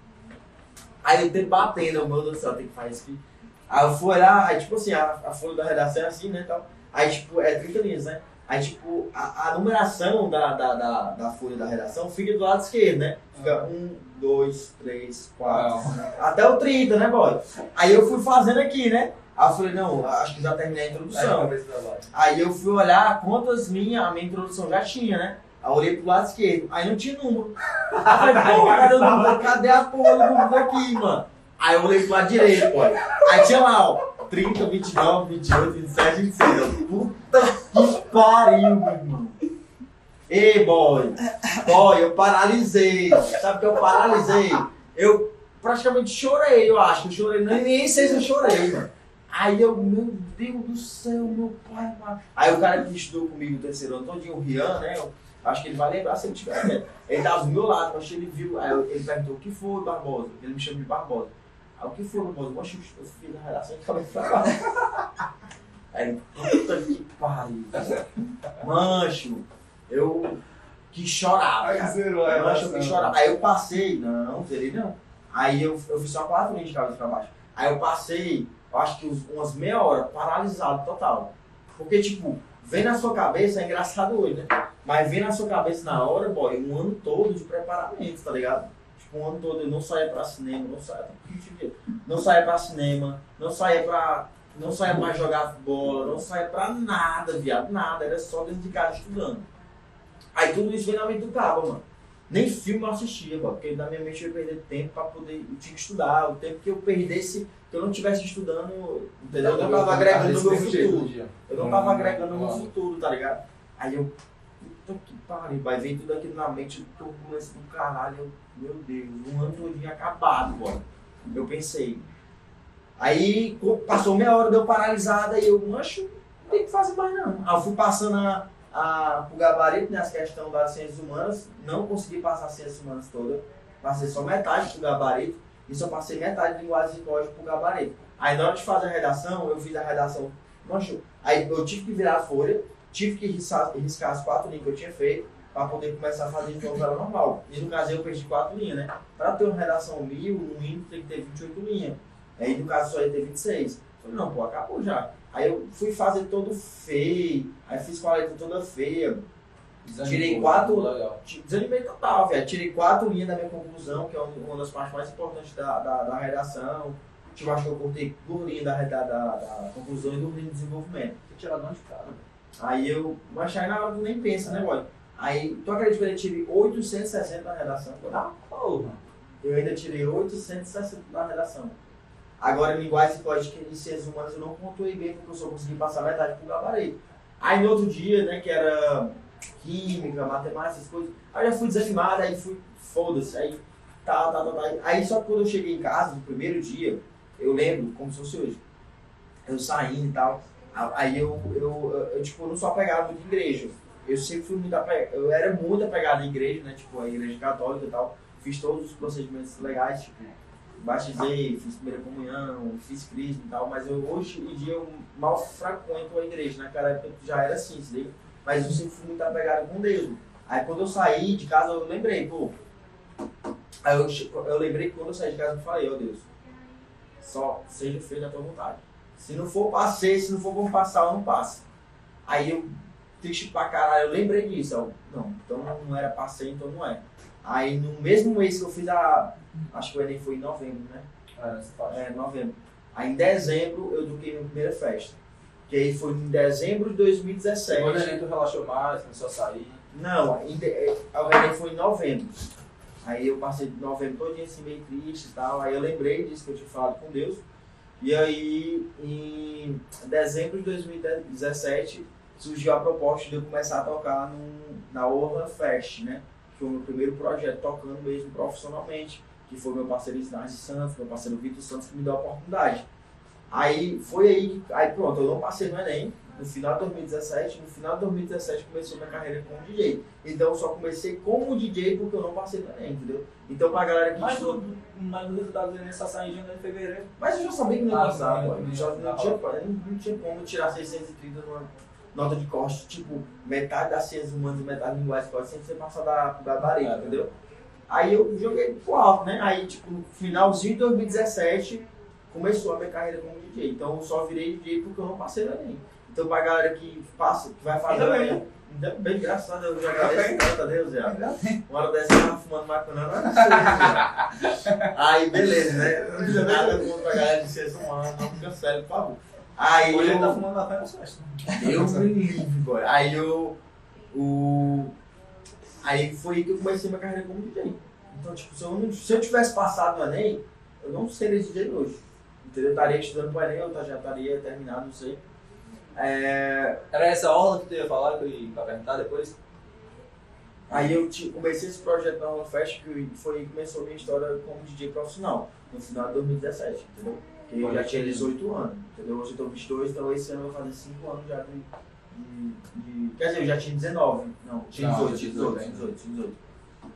Aí eu tenho batendo, meu Deus do céu, tem que fazer isso aqui. Aí eu fui olhar, aí tipo assim, a, a folha da redação é assim, né? Tal. Aí tipo, é 30 linhas, né? Aí, tipo, a, a numeração da, da, da, da, folha da redação fica do lado esquerdo, né? Fica um, dois, três, quatro, até o 30, né, boy? Aí eu fui fazendo aqui, né? Aí eu falei, não, acho que já terminei a introdução. Aí eu fui olhar quantas minhas, a minha introdução já tinha, né? Aí olhei pro lado esquerdo, aí não tinha número. Aí falei, pô, cadê o número? Cadê a porra do número aqui, mano? Aí eu olhei pro lado direito, boy. Aí tinha lá, ó, 30, 29, 28, 27, 26. Puta que pariu, meu irmão. Ei, boy. Boy, eu paralisei. Sabe o que eu paralisei? Eu praticamente chorei, eu acho. Eu chorei, nem, nem sei se eu chorei, mano. Aí eu, meu Deus do céu, meu pai, mano. Aí o cara que estudou comigo o terceiro ano todinho, o Rian, né? Eu, acho que ele vai lembrar se ele tiver. Né? Ele tava do meu lado, mas ele viu. Aí ele perguntou o que foi, Barbosa. Ele me chama de Barbosa. Aí o que foi, Barbosa? Poxa, eu fiz a redação de cabeça pra baixo. Aí, puta que pariu. Mancho, eu que chorava. Aí zerou a Mancho, eu que chorava. Aí eu passei, não, zerei não. Aí eu, eu fiz só quatro linhas de cabeça pra baixo. Aí eu passei, eu acho que umas meia hora, paralisado total. Porque, tipo, vem na sua cabeça, é engraçado hoje, né? Mas vem na sua cabeça na hora, boy, um ano todo de preparamento, tá ligado? Tipo, um ano todo eu não saía pra cinema, não saía, não saía pra cinema, não saía pra não saia mais jogar bola, não saia pra nada, viado, nada. Era só dentro de casa estudando. Aí tudo isso veio na mente do cabo, mano. Nem filme eu assistia, mano, porque na minha mente eu ia perder tempo pra poder. Eu tinha que estudar. O tempo que eu perdesse, que eu não estivesse estudando, entendeu? Eu não tava agregando no meu futuro. Eu não tava agregando no meu futuro, tá ligado? Aí eu. Puta que pariu, vai vir tudo aqui na mente, turbulência do caralho. Eu, meu Deus, um ano todo acabado, mano. Eu pensei, Aí passou meia hora, deu paralisada e eu, mancho, não tem que fazer mais não. Aí eu fui passando a, a, o gabarito, né, as questões das ciências humanas, não consegui passar as ciências humanas todas, passei só metade pro gabarito e só passei metade de linguagem e código pro gabarito. Aí na hora de fazer a redação, eu fiz a redação, mancho, aí eu tive que virar a folha, tive que riscar, riscar as quatro linhas que eu tinha feito, para poder começar a fazer de novo normal. E no caso eu perdi quatro linhas, né? Para ter uma redação mil, no mínimo tem que ter 28 linhas. Aí no caso só ia ter 26. Eu falei, não, pô, acabou já. Aí eu fui fazer todo feio, aí fiz com a letra toda feia. Desanimou, tirei quatro. Desanimei total, velho. Tirei quatro linhas da minha conclusão, que é uma das partes mais importantes da, da, da redação. Tipo, acho que eu cortei duas linhas da, da, da, da conclusão e duas linhas de desenvolvimento. Você tirar de cara, Aí eu. Mas aí na hora tu nem pensa, né, boy? Aí, tu acredita que eu tirei 860 na redação? Ah, porra! Eu ainda tirei 860 na redação. Agora, em linguagem psicólogicas e ciências humanas eu não pontuei bem, porque eu só consegui passar metade pro gabarito. Aí no outro dia, né, que era química, matemática, essas coisas, aí eu já fui desanimado, aí fui, foda-se, aí tá, tá, tá, tá. Aí só que quando eu cheguei em casa, no primeiro dia, eu lembro, como se fosse hoje, eu saindo e tal, aí eu, eu, eu, eu tipo, não sou apegado muito em igreja. Eu sempre fui muito apegado, eu era muito apegado à igreja, né, tipo, a igreja católica e tal, fiz todos os procedimentos legais, tipo, batizei, fiz primeira comunhão, fiz crisma e tal, mas eu, hoje em dia eu mal frequento a igreja. Naquela época já era assim, liga? Mas eu sempre fui muito apegado com Deus. Aí quando eu saí de casa, eu lembrei, pô. Aí eu, eu lembrei que quando eu saí de casa, eu falei, ó oh, Deus, só seja feito a tua vontade. Se não for passei, se não for como passar, eu não passo. Aí eu, triste pra caralho, eu lembrei disso. Eu, não, então não era passei, então não é. Aí no mesmo mês que eu fiz a Acho que o Enem foi em novembro, né? É, é novembro. Aí em dezembro eu toquei minha primeira festa. Que aí foi em dezembro de 2017. Depois a gente relaxou mais, começou a sair. Não, em de- é, o René foi em novembro. Aí eu passei de novembro todo dia assim, meio triste e tal. Aí eu lembrei disso que eu tinha falado com Deus. E aí, em dezembro de 2017, surgiu a proposta de eu começar a tocar no, na Orla Fest, né? Que foi o meu primeiro projeto, tocando mesmo profissionalmente. Que foi meu parceiro Snarce Santos, meu parceiro Vitor Santos, que me deu a oportunidade. Aí foi aí que. Aí pronto, eu não passei no Enem. No final de 2017, no final de 2017 começou minha carreira como DJ. Então eu só comecei como DJ porque eu não passei no Enem, entendeu? Então pra galera que. Mas estuda- o, mas o resultado do Enem só sai em janeiro e fevereiro. mas eu já sabia que não ia Ah, passar, sim, pô. Já não, tinha, não, tinha como tirar 630 numa nota de corte, tipo, metade das ciências humanas e metade de linguagem pode sem ser passar da, gabarito, É. entendeu? Aí eu joguei pro alto, né? Aí, tipo, no finalzinho de 2017, começou a minha carreira como DJ. Então eu só virei DJ porque eu não passei no Enem. Então pra galera que passa, que vai fazer Ainda bem. Ainda bem, graças a Deus, eu já agradeço tanto a Deus, já. Uma hora dessa eu tava fumando maconha, não era Aí, beleza, né? Não nada contra a galera de ciências humanas, não cancele, por favor. Aí Hoje eu, ele tá fumando maconha nas festas. eu me livre, boy. Aí eu, o... Aí foi que eu comecei minha carreira como DJ. Então, tipo, se eu, não, se eu tivesse passado no Enem, eu não seria DJ hoje. Entendeu? Eu estaria estudando pro Enem, eu já estaria terminado, não sei. É, Era essa orla que tu ia falar que eu ia perguntar depois? Aí eu ti- comecei esse projeto na Holo Fest, que foi começou a minha história como DJ profissional, no final de 2017, entendeu? Porque eu já tinha 18 anos, entendeu? Hoje eu tô 22, então esse ano eu vou fazer 5 anos já de, de, de- Quer dizer, eu já tinha 19, não, tinha Não, 18, tinha 18, 18, 18, 18.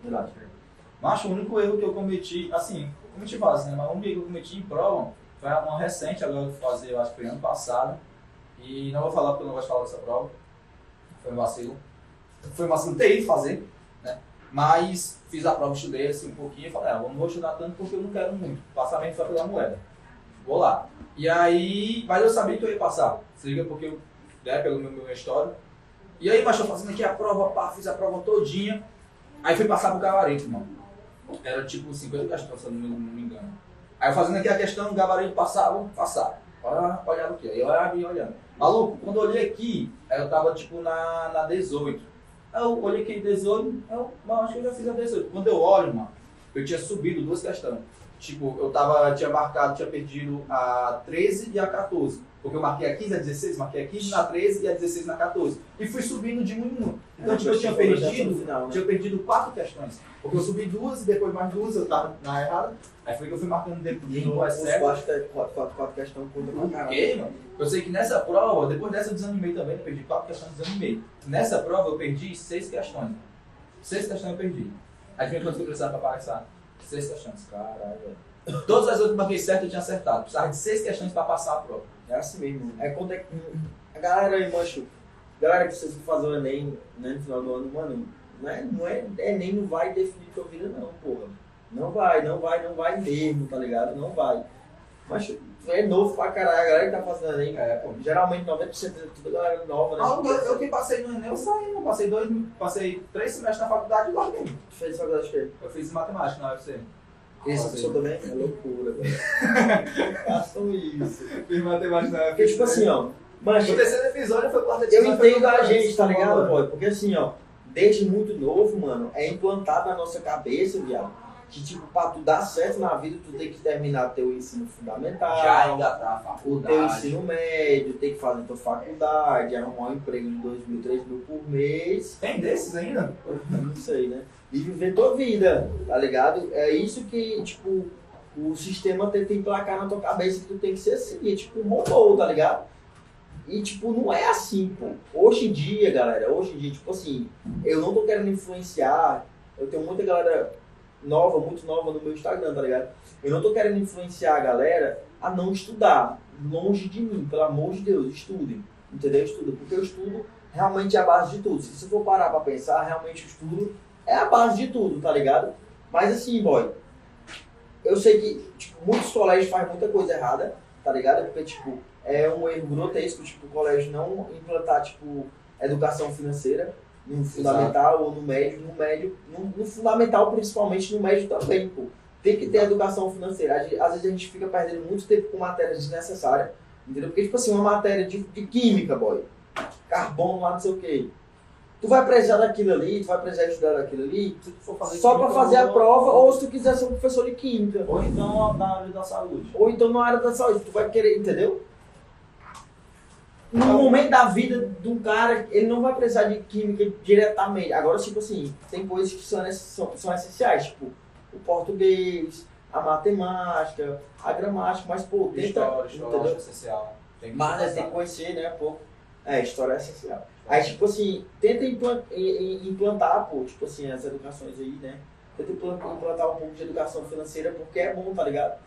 Verdade. Mas o único erro que eu cometi, assim, cometi vários, né? Mas o único erro que eu cometi em prova foi uma recente, agora que eu vou fazer, eu acho que foi ano passado. E não vou falar porque eu não gosto de falar dessa prova. Foi um vacilo. Foi um vacilo ter ido fazer, né? Mas fiz a prova, estudei assim um pouquinho e falei, ah, eu não vou estudar tanto porque eu não quero muito. Passamento foi pela moeda. Vou lá. E aí, mas eu sabia que eu ia passar. Se liga, porque eu, né, pelo meu, meu história. E aí, mas fazendo aqui a prova, pá, fiz a prova todinha. Aí fui passar pro gabarito, mano. Era tipo 50 questões, se eu não me, engano. Aí fazendo aqui a questão, o gabarito passava, passava. Olha, olhava aqui, aí eu olhava e olhando. Maluco, quando eu olhei aqui, eu tava tipo na, na 18. Aí eu olhei aqui 18, eu, mano, acho que eu já fiz a 18. Quando eu olho, mano, eu tinha subido duas questões. Tipo, eu tava, tinha marcado, tinha perdido a 13 e a 14. Porque eu marquei a 15 e a 16, marquei a 15 na 13 e a 16 na 14. E fui subindo de um em um. Então, tipo, eu tinha perdido, final, né? tinha perdido quatro questões. Porque eu subi duas e depois mais duas, eu tava na errada. Aí foi que eu fui marcando depois de novo Os certas. quatro, quatro, quatro, quatro questões contra pra caralho. quê, mano? Eu sei que nessa prova, depois dessa eu desanimei também, eu perdi quatro questões e desanimei. Nessa prova eu perdi seis questões. Seis questões eu perdi. Adivinha quanto que eu precisava pra passar? Seis questões. Caralho. Todas as eu marquei certo eu tinha acertado. Precisava de seis questões pra passar a prova. É assim mesmo. É quando é que. A galera aí, mancho. Galera que vocês vão fazer o Enem né, no final do ano, mano, não é, não é. Enem não vai definir tua vida, não, porra. Não vai, não vai, não vai mesmo, tá ligado? Não vai. Mas tu é novo pra caralho. A galera que tá fazendo Enem, É, pô. geralmente 90% é tudo galera nova, né? Ah, eu, eu que passei no Enem, eu saí, eu passei dois, passei três semestres na faculdade e larguei. Tu fez faculdade de quê? Eu fiz matemática na UFC. Esse Passei. pessoa também? É loucura, velho. Façam isso. Fiz matemática na UFC. Porque, tipo assim, ó. Mancho, O terceiro episódio foi o quarto Eu entendo a gente, tá ligado, boy? Porque assim, ó, desde muito novo, mano, é implantado na nossa cabeça, viado, que tipo, pra tu dar certo na vida, tu tem que terminar teu ensino fundamental, Já engatar a o faculdade. teu ensino médio, tem que fazer tua faculdade, arrumar um emprego de 2 mil, 3 mil por mês, Tem desses ainda? não sei, né? E viver tua vida, tá ligado? É isso que, tipo, o sistema tenta emplacar na tua cabeça que tu tem que ser assim, é tipo um robô, tá ligado? E, tipo, não é assim, pô. Hoje em dia, galera, hoje em dia, tipo assim, eu não tô querendo influenciar, eu tenho muita galera nova, muito nova no meu Instagram, tá ligado? Eu não tô querendo influenciar a galera a não estudar, longe de mim, pelo amor de Deus, estudem, entendeu? Estudem, porque o estudo realmente é a base de tudo. Se você for parar pra pensar, realmente o estudo é a base de tudo, tá ligado? Mas assim, boy, eu sei que tipo, muitos colégios fazem muita coisa errada, tá ligado? Porque, tipo, é um erro grotesco, tipo, o colégio não implantar, tipo, educação financeira no fundamental ou no médio, no médio, no, no fundamental principalmente, no médio também, pô. Tem que ter educação financeira. Às vezes a gente fica perdendo muito tempo com matérias desnecessárias, Entendeu? Porque, tipo assim, uma matéria de, de química, boy. Carbono lá, não sei o quê. Tu vai precisar daquilo ali, tu vai precisar estudar daquilo ali, Se tu for fazer só pra química, fazer a prova, ou se tu quiser ser um professor de química. Ou então na área da saúde. Ou então na área da saúde, tu vai querer, entendeu? No momento da vida de um cara, ele não vai precisar de química diretamente. Agora, tipo assim, tem coisas que são, são, são essenciais, tipo o português, a matemática, a gramática, mas pô, tenta. História, história, entendeu? essencial. Tem que Mas né, tem que conhecer, né, pô. É, história é essencial. Aí, tipo assim, tenta implantar, pô, tipo assim, as educações aí, né? Tenta implan- implantar um pouco de educação financeira porque é bom, tá ligado?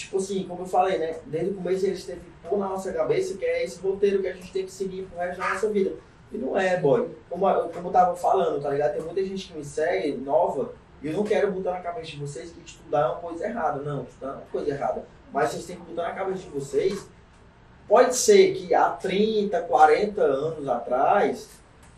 Tipo assim, como eu falei, né? Desde o começo eles têm que pôr na nossa cabeça que é esse roteiro que a gente tem que seguir pro resto da nossa vida. E não é, boy. Como, como eu tava falando, tá ligado? Tem muita gente que me segue, nova, e eu não quero botar na cabeça de vocês que estudar é uma coisa errada. Não, estudar é uma coisa errada. Mas vocês têm que botar na cabeça de vocês Pode ser que há 30, 40 anos atrás,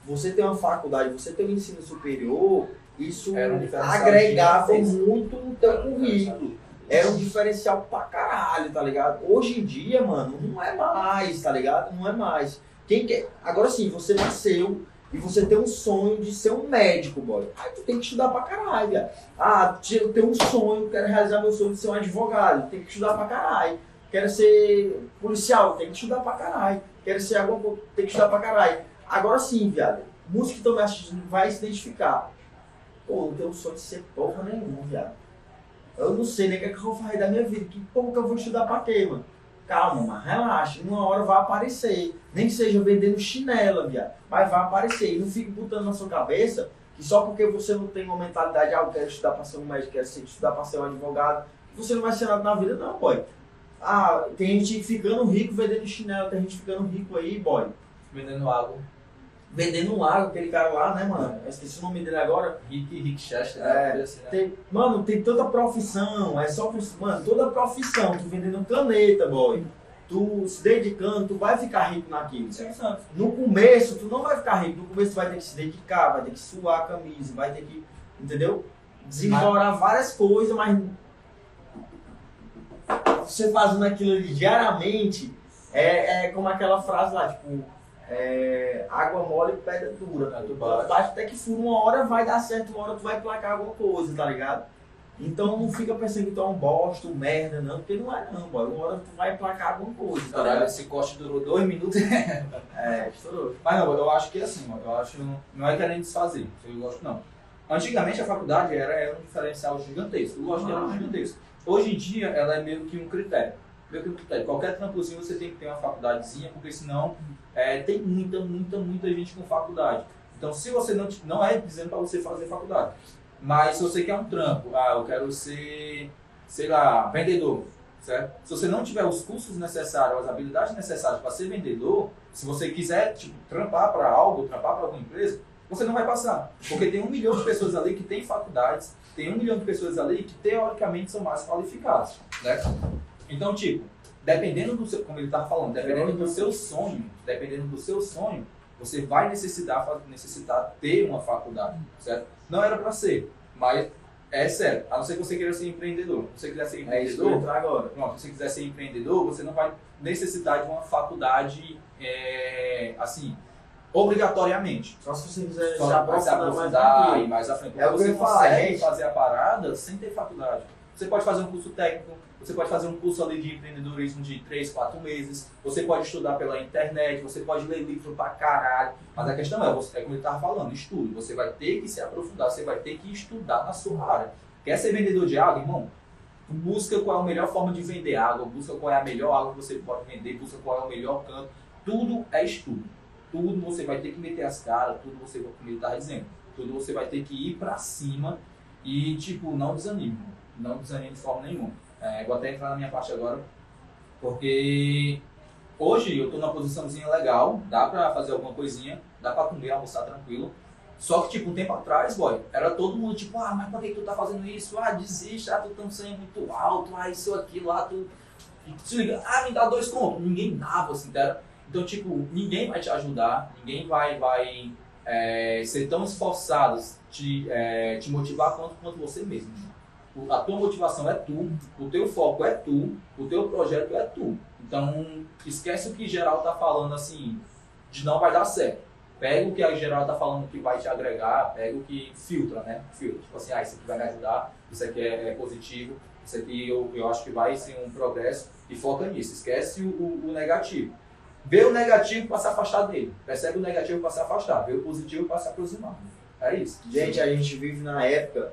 você tem uma faculdade, você tem um ensino superior, isso agregava muito no teu currículo. Era um diferencial pra caralho, tá ligado? Hoje em dia, mano, não é mais, tá ligado? Não é mais. Quem quer? Agora sim, você nasceu e você tem um sonho de ser um médico, boy. Aí tu tem que estudar pra caralho, velho. Ah, eu tenho um sonho, quero realizar meu sonho de ser um advogado. Tem que estudar pra caralho. Quero ser policial, tem que estudar pra caralho. Quero ser alguma tem que estudar pra caralho. Agora sim, viado. Música que também assistindo vai se identificar. Pô, não tenho um sonho de ser porra nenhuma, viado. Eu não sei nem o que, é que eu vou fazer da minha vida. Que que eu vou estudar pra quê, mano? Calma, mas relaxa. Uma hora vai aparecer. Nem que seja vendendo chinela, viado. Mas vai aparecer. E não fique botando na sua cabeça que só porque você não tem uma mentalidade, ah, eu quero estudar pra ser um médico, quero estudar pra ser um advogado, você não vai ser nada na vida, não, boy. Ah, tem gente ficando rico vendendo chinelo, tem gente ficando rico aí, boy. Vendendo água. Vendendo água, aquele cara lá, né, mano? Eu esqueci o nome dele agora. Rick, Rick Chester, É, né? Coisa assim, né? Tem, mano, tem tanta profissão, é só, mano, toda profissão, tu vendendo caneta, boy. Tu se dedicando, tu vai ficar rico naquilo. No começo, tu não vai ficar rico. No começo, tu vai ter que se dedicar, vai ter que suar a camisa, vai ter que, entendeu? Desenrolar várias coisas, mas você fazendo aquilo ali diariamente, é, é como aquela frase lá, tipo, é, água mole e pedra dura. É, tu até que fura uma hora, vai dar certo, uma hora tu vai placar alguma coisa, tá ligado? Então não fica pensando que tu é um bosta, um merda, não, porque não é não. Uma hora tu vai placar alguma coisa, tá Caralho, esse corte durou dois minutos. É, estourou. Mas não, eu acho que é assim, mano, eu acho não é querendo desfazer, eu gosto não. Antigamente a faculdade era, era um diferencial gigantesco, eu gosto que era um gigantesco. Hoje em dia ela é meio que um critério. Meio que um critério. Qualquer trampozinho você tem que ter uma faculdadezinha, porque senão é, tem muita, muita, muita gente com faculdade. Então se você não, não é dizendo para você fazer faculdade, mas se você quer um trampo, ah, eu quero ser, sei lá, vendedor, certo? Se você não tiver os cursos necessários, as habilidades necessárias para ser vendedor, se você quiser tipo, trampar para algo, trampar para alguma empresa, você não vai passar. Porque tem um milhão de pessoas ali que têm faculdades, tem um milhão de pessoas ali que teoricamente são mais qualificadas. Né? Então, tipo, dependendo do seu, como ele estava falando, dependendo do seu sonho, dependendo do seu sonho, você vai necessitar, necessitar ter uma faculdade, certo? Não era para ser, mas é sério. A não ser que você queira ser empreendedor. Se você quiser ser É empreendedor, entrar agora. Pronto, se você quiser ser empreendedor, você não vai necessitar de uma faculdade, é, assim, obrigatoriamente. Só se você quiser Só se aprofundar mais e mais à frente. É você falar, consegue fazer a parada sem ter faculdade. Você pode fazer um curso técnico, você pode fazer um curso ali de empreendedorismo de 3, 4 meses, você pode estudar pela internet, você pode ler livro pra caralho. Mas a questão é, você, é como ele estava falando, estude. Você vai ter que se aprofundar, você vai ter que estudar na sua área. Quer ser vendedor de água, irmão? Busca qual é a melhor forma de vender água, busca qual é a melhor água que você pode vender, busca qual é o melhor canto. Tudo é estudo. Tudo você vai ter que meter as caras, tudo você, como ele tá tudo você vai ter que ir pra cima e, tipo, não desanime. Não desanime de forma nenhuma. É, vou até entrar na minha parte agora, porque hoje eu tô numa posiçãozinha legal, dá pra fazer alguma coisinha, dá pra comer, almoçar tranquilo. Só que, tipo, um tempo atrás, boy, era todo mundo tipo, ah, mas por que tu tá fazendo isso? Ah, desiste, ah, tu tá sendo muito alto, ah, isso, aquilo, ah, tu. Se liga, ah, me dá dois contos. Ninguém dava, assim, era. Então, tipo, ninguém vai te ajudar, ninguém vai, vai é, ser tão esforçado, te, é, te motivar quanto, quanto você mesmo. A tua motivação é tu, o teu foco é tu, o teu projeto é tu. Então, esquece o que geral tá falando assim, de não vai dar certo. Pega o que a geral tá falando que vai te agregar, pega o que filtra, né? Filtra. Tipo assim, ah, isso aqui vai me ajudar, isso aqui é, é positivo, isso aqui eu, eu acho que vai ser um progresso e foca nisso. Esquece o, o, o negativo. Vê o negativo para se afastar dele. Percebe o negativo para se afastar. Vê o positivo para se aproximar. É isso. Gente, a gente vive na época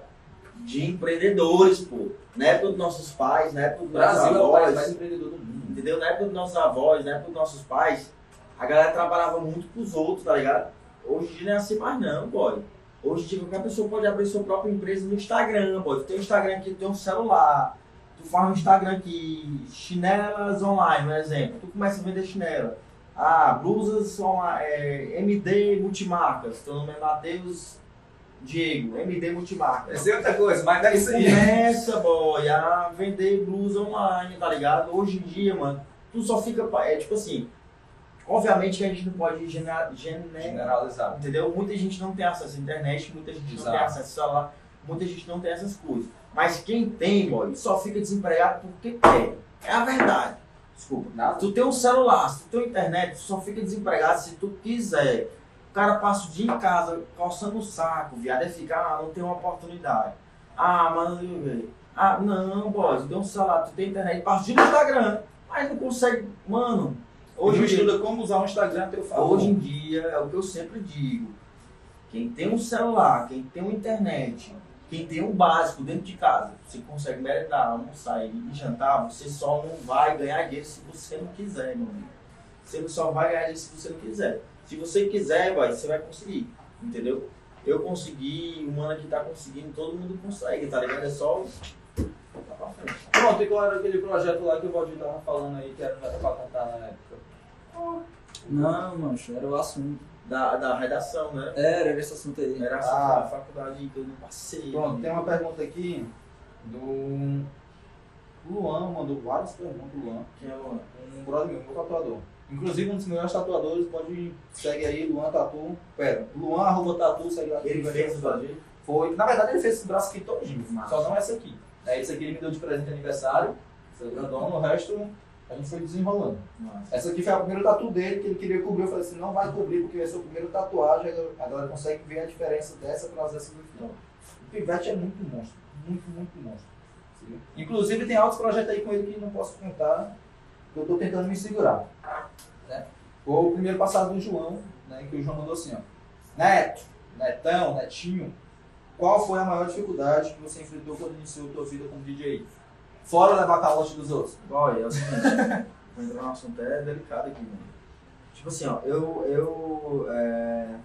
de empreendedores, pô. Na época dos nossos pais, na época dos nossos é avós. mais empreendedor do mundo. Entendeu? Na época dos nossos avós, na época dos nossos pais, a galera trabalhava muito pros outros, tá ligado? Hoje em dia não é assim mais não, boy. Hoje em dia qualquer pessoa pode abrir sua própria empresa no Instagram, boy. Tu tem um Instagram aqui, tu tem um celular. Tu faz um Instagram aqui, chinelas online, por exemplo. Tu começa a vender chinela. Ah, blusas online, é, MD Multimarcas. Teu nome é Matheus Diego, MD Multimarcas. Essa é outra coisa, mas é isso aí. Começa, boy, a vender blusa online, tá ligado? Hoje em dia, mano, tu só fica. É tipo assim. Obviamente que a gente não pode gener, gener, Generalizado. entendeu? Muita gente não tem acesso à internet, muita gente não Exato. tem acesso ao celular, muita gente não tem essas coisas. Mas quem tem, boy, só fica desempregado porque quer. É a verdade. Desculpa. Nada. Tu tem um celular, se tu tem internet, tu só fica desempregado se tu quiser. O cara passa o dia em casa coçando o saco, viado, é ficar, ah, não tem uma oportunidade. Ah, mano, velho. Ah, não, tu tem um celular, tu tem internet, passa o dia no Instagram, mas não consegue, mano. Hoje em dia- estuda como usar o Instagram a teu favor. hoje em dia é o que eu sempre digo. Quem tem um celular, quem tem uma internet, quem tem um básico dentro de casa, você consegue merendar, almoçar e jantar, você só não vai ganhar dinheiro se você não quiser, meu amigo. Você só vai ganhar dinheiro se você não quiser. Se você quiser, vai, você vai conseguir, entendeu? Eu consegui, o mano aqui tá conseguindo, todo mundo consegue, tá ligado? É só. Tá pra frente. Pronto, e qual era aquele projeto lá que o Valdir tava falando aí, que era, pra contar na época? Não, mancho, era o assunto. Da, da redação, né? Era, era esse assunto aí. Era Ah. faculdade que eu não passei. Pronto, tem uma pergunta aqui do Luan, mandou várias perguntas, Luan. Quem é Luan? Um brother meu, meu tatuador. Inclusive um dos melhores tatuadores, pode segue aí, Luan Tatu. Pera, Luan arroba tatu, segue lá. Ele fez o Brasil? Foi. Na verdade ele fez esse braço aqui todinho, só não essa aqui. É, esse aqui ele me deu de presente de aniversário, esse grandão, o resto a gente foi desenrolando. Nossa. Essa aqui foi a primeira tatu dele que ele queria cobrir. Eu falei assim: não vai cobrir porque vai ser o primeiro tatuagem. A galera consegue ver a diferença dessa para essa do final. O Pivete é muito monstro. Muito, muito monstro. Sim. Inclusive tem outros projetos aí com ele que não posso contar. Que eu tô tentando me segurar. Né? Foi o primeiro passado do João, né? Que o João mandou assim: ó. Neto, Netão, Netinho, qual foi a maior dificuldade que você enfrentou quando iniciou a tua vida como DJ? Fora levar calote dos outros. Olha, é o entrar assunto até delicado aqui, mano. Tipo assim, ó, eu. Eu. É...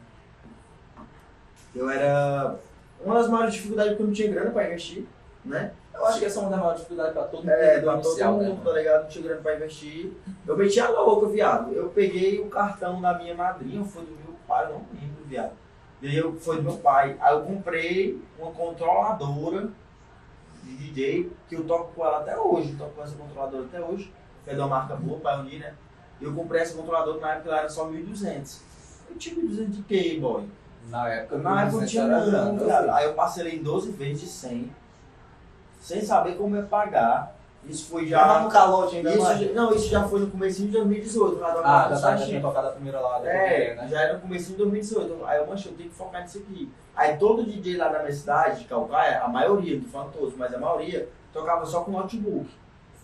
Eu era. Uma das maiores dificuldades porque eu não tinha grana pra investir, né? Eu acho que essa é uma das maiores dificuldades para todo mundo. É, do pra todo inicial, né, mundo, mano? tá ligado? Não tinha grana pra investir. Eu meti a louca, viado. Eu peguei o cartão da minha madrinha, foi do meu pai, eu não lembro, viado. E aí eu, foi do meu pai. Aí eu comprei uma controladora de DJ, que eu toco com ela até hoje. Eu toco com essa controladora até hoje. Que é de uma marca boa, Pioneer, né? E eu comprei essa controladora na época ela era só 1.200. Eu tinha 1.200 de quê, boy? Na época, Na época eu 1.200 tinha era não, grana, viado. Aí eu parcelei em 12 vezes de 100. Sem saber como ia pagar. Isso foi Já já. no calote ainda Isso já- não, isso já foi no começo de 2018. lá do Ah, já Acampamento tá, já tinha tocado a primeira lá. da É, primeira, né? já era no começo de 2018. Aí eu, mancho, eu tenho que focar nisso aqui. Aí todo DJ lá da minha cidade, de Calcaia, a maioria, falando todos, mas a maioria, tocava só com notebook.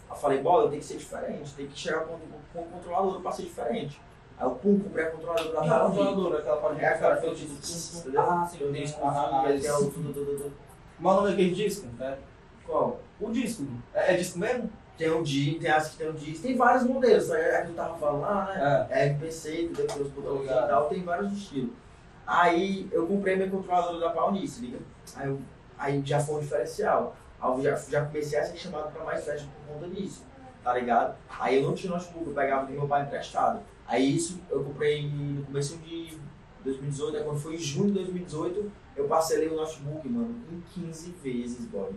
Aí eu falei, bom, eu tenho que ser diferente, tem que chegar com, com um controlador pra ser diferente. Aí eu, pum, comprei a controladora da Pioneer. controladora, aquela parte É aquela que eu tudo. entendeu? Ah, sim, Eu o tenho ah, que é o. Qual o nome daquele disco? É. Qual? O disco. É, é disco mesmo? Tem um disco, tem as que tem um disco, tem vários modelos, tá? É que eu tava falando lá, né? É. É RPC, os botões e tal, tem vários estilos. Aí eu comprei minha controladora da Pauni, se liga? Aí, eu, aí já foi um diferencial. Aí eu já, já comecei a ser chamado pra mais festa por conta disso, tá ligado? Aí eu não tinha notebook, eu pegava do meu pai emprestado. Aí isso eu comprei no começo de 2018, aí quando foi em junho de 2018, eu parcelei o notebook, mano, em 15 vezes, boy.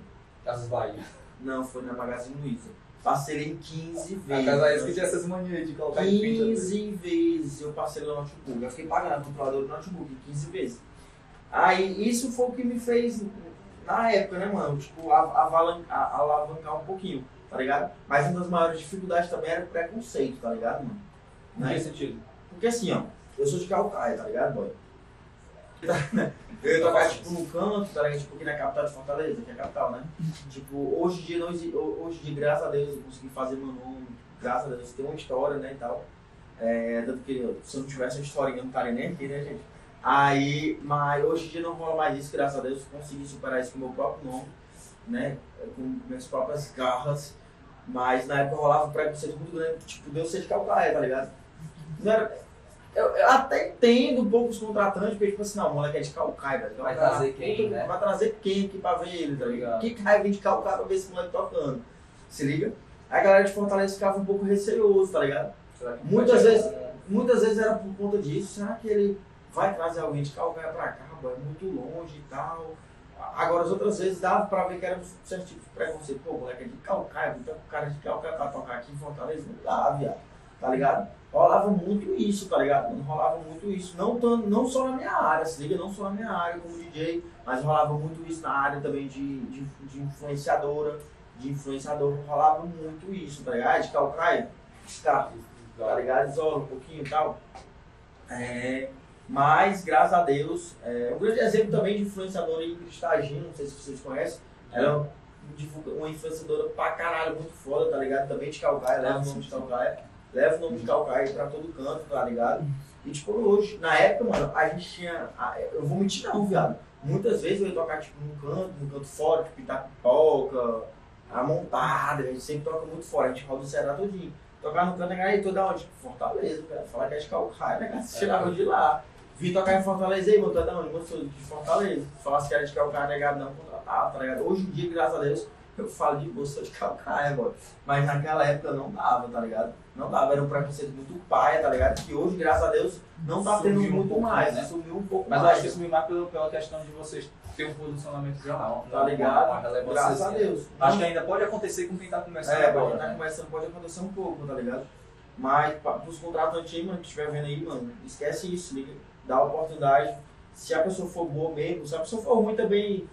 Casas Bahia. Não, foi na Magazine Luiza. Parcelei em 15 A vezes. Casa Bahia que tinha essas manias de colocar em pinta. 15 vezes eu passei no notebook. Eu fiquei pagando o controlador do notebook 15 vezes. Aí isso foi o que me fez na época, né, mano? Tipo, a- a- alavancar um pouquinho, tá ligado? Mas uma das maiores dificuldades também era o preconceito, tá ligado, mano? Em que Né? sentido? Porque assim, ó, eu sou de Calcaia, tá ligado, boy? Eu ia tocar, tipo, no canto, tá ligado? Tipo, aqui na capital de Fortaleza, que é a capital, né? Tipo, hoje em dia, ho- hoje dia, graças a Deus, eu consegui fazer meu nome, graças a Deus, tem uma história, né, e tal. É, tanto que se eu não tivesse uma história, eu não estaria nem aqui, né, gente? Aí, mas hoje em dia não rola mais isso, graças a Deus, consegui superar isso com o meu próprio nome, né? Com minhas próprias garras. Mas na época rolava um preconceito muito grande, tipo, de eu ser de tá ligado? Não era, eu, eu até entendo um pouco os contratantes, porque tipo assim, não, o moleque é de Calcaia. Vai Calcaia, trazer quem, né? Vai trazer quem aqui pra ver ele, tá ligado? Quem que vai vir de Calcaia pra ver esse moleque tocando? Se liga? A galera de Fortaleza ficava um pouco receoso, tá ligado? Muitas vezes- Muitas vezes era por conta disso, será que ele vai trazer alguém de Calcaia pra cá, pô, é muito longe e tal. Agora as outras vezes dava pra ver que era um certo tipo de preconceito. Pô, moleque é de Calcaia, então o cara de Calcaia pra tocar aqui em Fortaleza, não dá, viado. Tá ligado? Rolava muito isso, tá ligado? Mano? Rolava muito isso. Não, tão, não só na minha área, se liga, não só na minha área como DJ, mas rolava muito isso na área também de, de, de influenciadora, de influenciador, rolava muito isso, tá ligado? Ah, de Calcaia, está tá ligado? Isola um pouquinho e tal. É, mas, graças a Deus, é, um grande exemplo também de influenciadora aí, Cristagina, não sei se vocês conhecem, ela é um- uma influenciadora pra caralho, muito foda, tá ligado? Também de Calcaia, leva o nome de Calcaia, leva o nome de Calcaia pra todo canto, tá ligado? E tipo, hoje, na época, mano, a gente tinha. Eu vou mentir não, viado. Muitas vezes eu ia tocar tipo num canto, num canto fora, tipo Itapipoca, a montada, a gente sempre toca muito fora, a gente roda o Ceará todinho. Tocar no canto, a galera toda onde? Tipo, Fortaleza, cara. Falar que é de Calcaia, né, cara? Tirava de lá. Vim tocar em Fortaleza aí, mano, tá da onde? Mano, sou de Fortaleza. Falasse que era de Calcaia, negado, não contratava, tá ligado? Hoje em dia, graças a Deus, eu falo de boa, sou de Calcaia, mano. Mas naquela época não dava, tá ligado? Não dava, era um preconceito muito paia, tá ligado? Que hoje, graças a Deus, não tá tendo Sumiu um muito mais, né? Sumiu um pouco Mas eu mais. acho que me marca pela- pela questão de vocês terem um posicionamento geral. Tá ligado? Uma relevância Graças a assim. Deus. Acho que ainda pode acontecer com quem tá começando É, agora. pode estar né? começando, pode acontecer um pouco, tá ligado? Mas pros contratantes aí, mano, que estiver vendo aí, mano, esquece isso, liga. Dá a oportunidade. Se a pessoa for boa mesmo, se a pessoa for ruim também,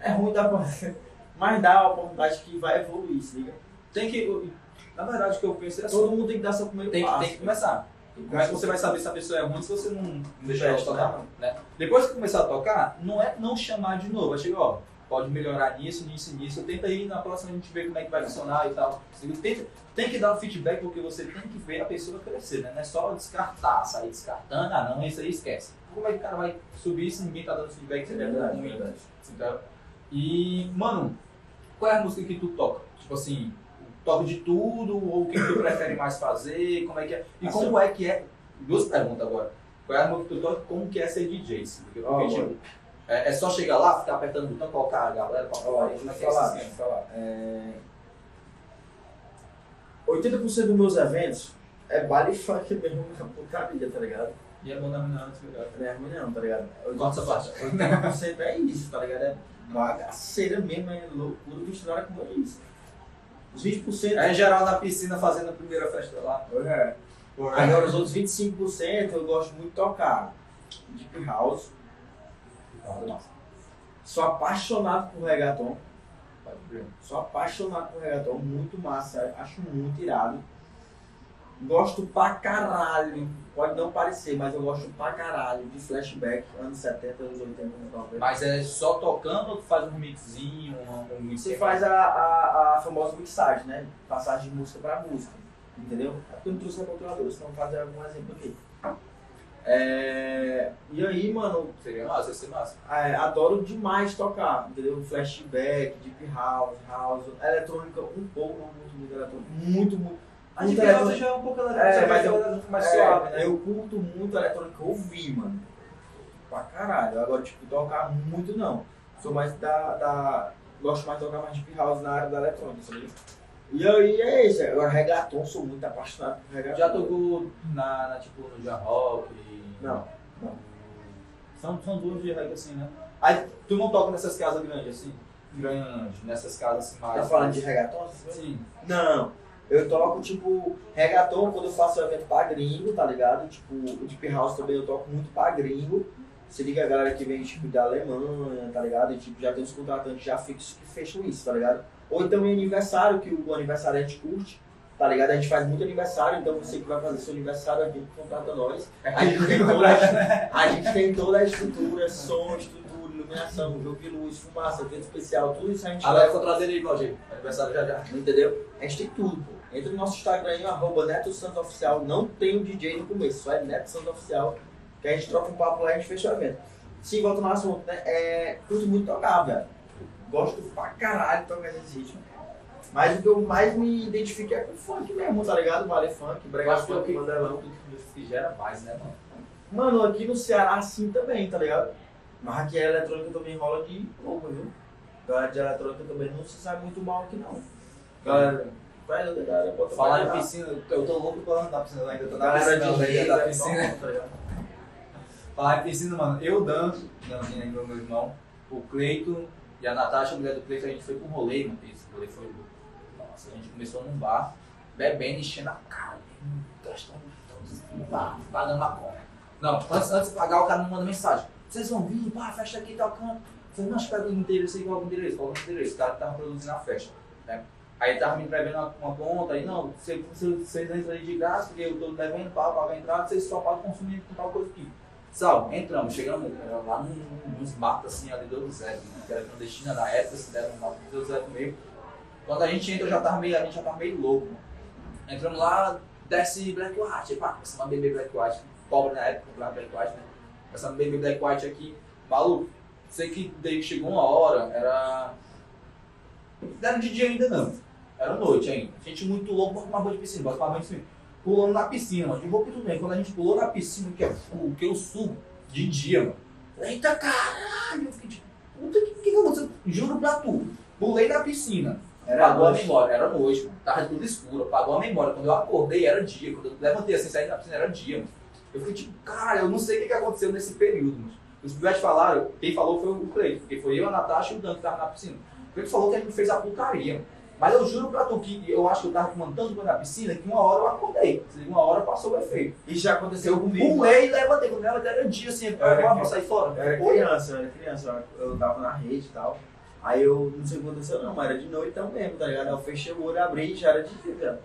é ruim dá pra... Mas dá a oportunidade que vai evoluir, se liga. Tem que. Na verdade, o que eu penso é. Todo mundo tem que dar seu primeiro Tem, passo. tem que começar. Como é que você vai saber se a pessoa é ruim se você não deixar ela tocar? Né? Depois que começar a tocar, não é não chamar de novo. Vai chegar, ó, pode melhorar nisso, nisso, nisso. Tenta aí, na próxima a gente vê como é que vai funcionar e tal. Tem, tem que dar o feedback porque você tem que ver a pessoa crescer, né? Não é só descartar, sair descartando, ah não, isso aí esquece. Como é que o cara vai subir se ninguém tá dando feedback se ele é Verdade, ruim? verdade. Então, e, mano, qual é a música que tu toca? Tipo assim, toca de tudo, ou o que tu prefere mais fazer, como é que é? E Assim, como é que é? Duas perguntas agora. Qual é a música que tu toca como que é ser DJ? assim? Porque, Ó, tipo, é, é só chegar lá, ficar apertando o botão, colocar a galera pra Ó, como é que deixa é eu falar, esse deixa eu esquema? falar. É... 80% dos meus eventos é baile funk mesmo na putaria, tá ligado? E é bom minha antes, ligado? Não é ruim não, tá ligado? Corta essa parte. 80% é isso, tá ligado? É bagaceira mesmo, é loucura misturada com isso. Os 20%. É em geral na piscina fazendo a primeira festa lá. É. Agora os outros 25% eu gosto muito de tocar. Deep House. Sou apaixonado por reggaeton. Sou apaixonado por reggaeton, muito massa, acho muito irado. Gosto pra caralho, pode não parecer, mas eu gosto pra caralho de flashback, anos 70, anos 80, anos 90. Mas é só tocando ou tu faz um mixinho, um, um mix? Você faz a, a, a famosa mixagem, né? Passagem de música pra música, entendeu? É porque eu não trouxe a calculadora, senão vou fazer algum exemplo aqui. É, E aí, mano, Seria massa, ia ser massa. é, adoro demais tocar, entendeu? Flashback, deep house, house, eletrônica, um pouco, não muito, muito eletrônica, muito, muito. A de criança já é um pouco eletrônica, É, mas eu- ela é mais É, suave, né? Eu curto muito eletrônica ouvir, mano. Pra caralho. Agora, tipo, tocar muito não. Sou mais da. da... Gosto mais de tocar mais deep house na área da eletrônica, sabe? E aí é isso. Agora, reggaeton, sou muito apaixonado por reggaeton. Já tocou na, na, tipo, no Jan Rock? Não, não. São, são duas de reggae assim, né? Aí tu não toca nessas casas grandes assim? Grandes, nessas casas assim mais. Tá falando de reggaeton? Sim. Não. Eu toco, tipo, reggaeton quando eu faço evento pra gringo, tá ligado? Tipo, o deep house também eu toco muito pra gringo. Você liga a galera que vem, tipo, da Alemanha, tá ligado? E, tipo, já tem os contratantes já fixos que fecham isso, tá ligado? Ou então em aniversário, que o aniversário a gente curte, tá ligado? A gente faz muito aniversário, então você que vai fazer seu aniversário aqui, contrata nós. A gente tem toda a, a, gente tem toda a estrutura, som, estrutura, iluminação, jogo de luz, fumaça, evento especial, tudo isso a gente Agora eu vou trazer aí, Claudinho. Aniversário já já. Entendeu? A gente tem tudo, pô. Entra no nosso Instagram aí, arroba Neto Santo Oficial. Não tem o DJ no começo, só é Neto Santo Oficial. Que a gente troca um papo lá e a gente fecha o evento. Sim, volta no assunto, né? É, curto muito tocar, velho. Gosto pra caralho de tocar esse ritmo. Mas o que eu mais me identifico é com o funk mesmo, tá ligado? Vale funk, brega acho que é funk, que, mandelão. o que gera mais, né, mano? Mano, aqui no Ceará assim também, tá ligado? Mas aqui a eletrônica também rola de louco, viu? Galera de eletrônica também não se sabe muito mal aqui não. Galera, galera, bota Falar em piscina, eu tô louco pra andar na piscina, ainda tô na piscina, de ainda da vai piscina. bom, tá? Falar em piscina, mano, eu danço, Nandinha e meu irmão, o Cleito e a Natasha, a mulher do Cleito, a gente foi pro rolê, mano, esse rolê foi louco. Nossa, a gente começou num bar, bebendo, enchendo a cara, gastando no bar, pagando a conta. Não, antes, antes de pagar, o cara me manda mensagem, vocês vão vir, pá, a festa aqui tocando. Eu falei, não, espera o endereço aí, qual é o endereço, qual é o endereço, o cara que tava produzindo a festa. Né? Aí tava me entregando uma, uma conta, aí não, vocês vocês entram aí de graça, porque eu tô devendo, pá, pagar a entrada, vocês só pagam consumir com tal coisa aqui. Salve, entramos, chegamos lá nos matos assim, ali do Zé, que era clandestina na época, se deram um mato do Zé mesmo. Quando a gente entra, já tava meio, a gente já tava meio louco, mano. Entramos lá, desce Black White, pá, começamos a beber Black White, pobre na época, comprava Black White, né? Começamos a beber Black White aqui, maluco, sei que daí chegou uma hora, era. Não era de dia ainda não, era noite ainda. Gente muito louco, bota uma banho de piscina, bota uma banho de piscina pulando na piscina, mano. De roupa tudo bem. Quando a gente pulou na piscina, que é o que eu subo de dia, mano. Eita caralho! Eu fiquei tipo, puta que que aconteceu? Juro pra tu. Pulei na piscina. Era apagou a noite. memória, era noite, mano. Tava tudo escuro, apagou a memória. Quando eu acordei, era dia. Quando eu levantei assim, saí da piscina, era dia, mano. Eu fiquei tipo, cara, eu não sei o que que aconteceu nesse período, mano. Os pivetes falaram, quem falou foi o Cleito, porque foi eu, a Natasha e o Dan que tava na piscina. O Cleito falou que a gente fez a putaria, mano. Mas eu juro pra tu que eu acho que eu tava tomando tanto banho na piscina que uma hora eu acordei. Uma hora passou o efeito. Isso já aconteceu Eu comigo. pulei e levantei. Quando ela era dia assim, eu Era pra sair fora. Eu era criança, eu era criança, eu tava na rede e tal. Aí eu não sei o que aconteceu não, mas era de noite então mesmo, tá ligado? Aí eu fechei o olho, abri e já era de dia, já.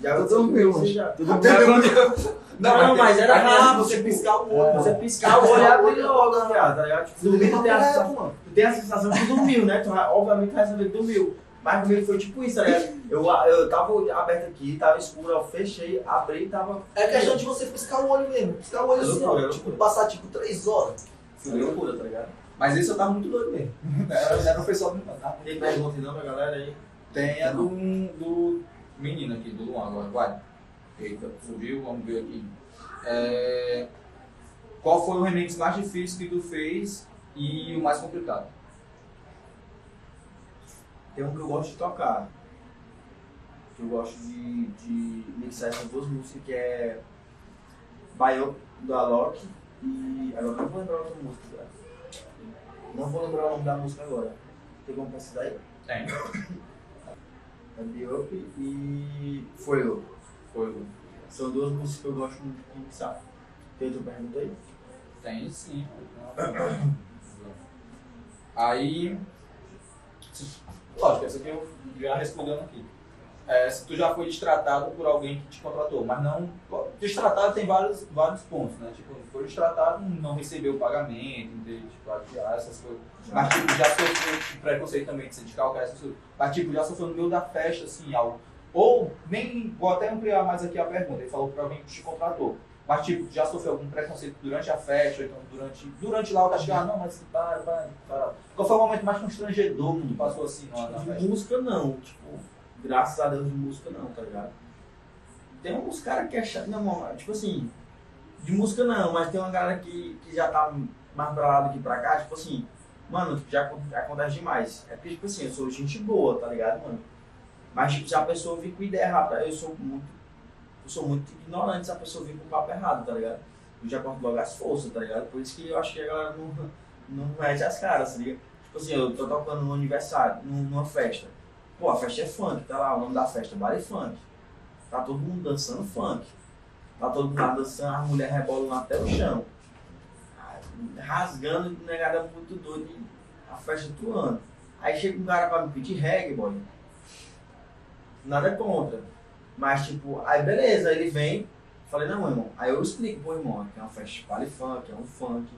Já aconteceu dormiu, comigo, já. Tu Não, mas era rápido, Você tipo, piscar o olho. Você piscar o olho e abrir logo, viado, tá ligado? Tipo, tu tem, a sensação, mano. tu tem a sensação que dormiu, né? Tu, vai- obviamente vai saber que dormiu. Mas comigo foi tipo isso, tá ligado? Eu, eu tava aberto aqui, tava escuro, eu fechei, abri e tava. É questão de você piscar o olho mesmo. Piscar o olho É assim, ó. é Tipo, passar tipo três horas. Foi loucura, tá ligado? Mas esse eu tava muito doido mesmo. Era, pessoal me mandar. Tem pergunta não pra galera aí? Tem a do, do menino aqui, do Luan agora, vai. Eita, subiu, vamos ver aqui. É, qual foi o remix mais difícil que tu fez e o mais complicado? Tem um que eu gosto de tocar. Que eu gosto de, de mixar essas duas músicas, que é Baio do Alok e. Agora eu não vou lembrar outra música. Não vou lembrar o nome da música agora. Tem como pesquisar aí? Tem. É Biop e Fuego. Foi. São duas músicas que eu gosto muito de mixar. Tem outra pergunta aí? Tem sim. Aí. Lógico, essa aqui eu já respondendo aqui. É, se tu já foi destratado por alguém que te contratou, mas não. Destratado tem vários, vários pontos, né? Tipo, foi destratado, não recebeu o pagamento, entende? Tipo, adiar essas coisas. Mas tipo, já sofreu preconceito também de sindical, cara, essas coisas. Mas tipo, já sofreu no meio da festa, assim, algo. Ou, nem, vou até ampliar mais aqui a pergunta, ele falou pra alguém que te contratou. Mas tipo, já sofreu algum preconceito durante a festa, ou então durante, durante lá o cara chegava, não, mas para, para, para. Qual foi o momento mais constrangedor que passou assim na De música não, tipo, graças a Deus de música não, tá ligado? Tem uns caras que é chato, não, mano, tipo assim, de música não, mas tem uma galera que, que já tá mais pra lá do que pra cá, tipo assim, mano, já acon- acontece demais. É porque, tipo assim, eu sou gente boa, tá ligado, mano? Mas, tipo, se a pessoa vir com ideia errada, eu sou muito, eu sou muito ignorante se a pessoa vir com o papo errado, tá ligado? Eu já corto logo as forças, tá ligado? Por isso que eu acho que a galera não, não mete as caras, tá ligado? Tipo assim, eu tô tocando num aniversário, num- numa festa. Pô, a festa é funk, tá lá, o nome da festa é Funk. Tá todo mundo dançando funk. Tá todo mundo lá dançando, as mulheres rebolando até o chão. Rasgando, negada muito doido, a festa atuando. Aí chega um cara pra me pedir reggae, boy. Nada contra. Mas, tipo, aí beleza, ele vem, falei, não, irmão. Aí eu explico pro irmão, que é uma vale funk, é um funk.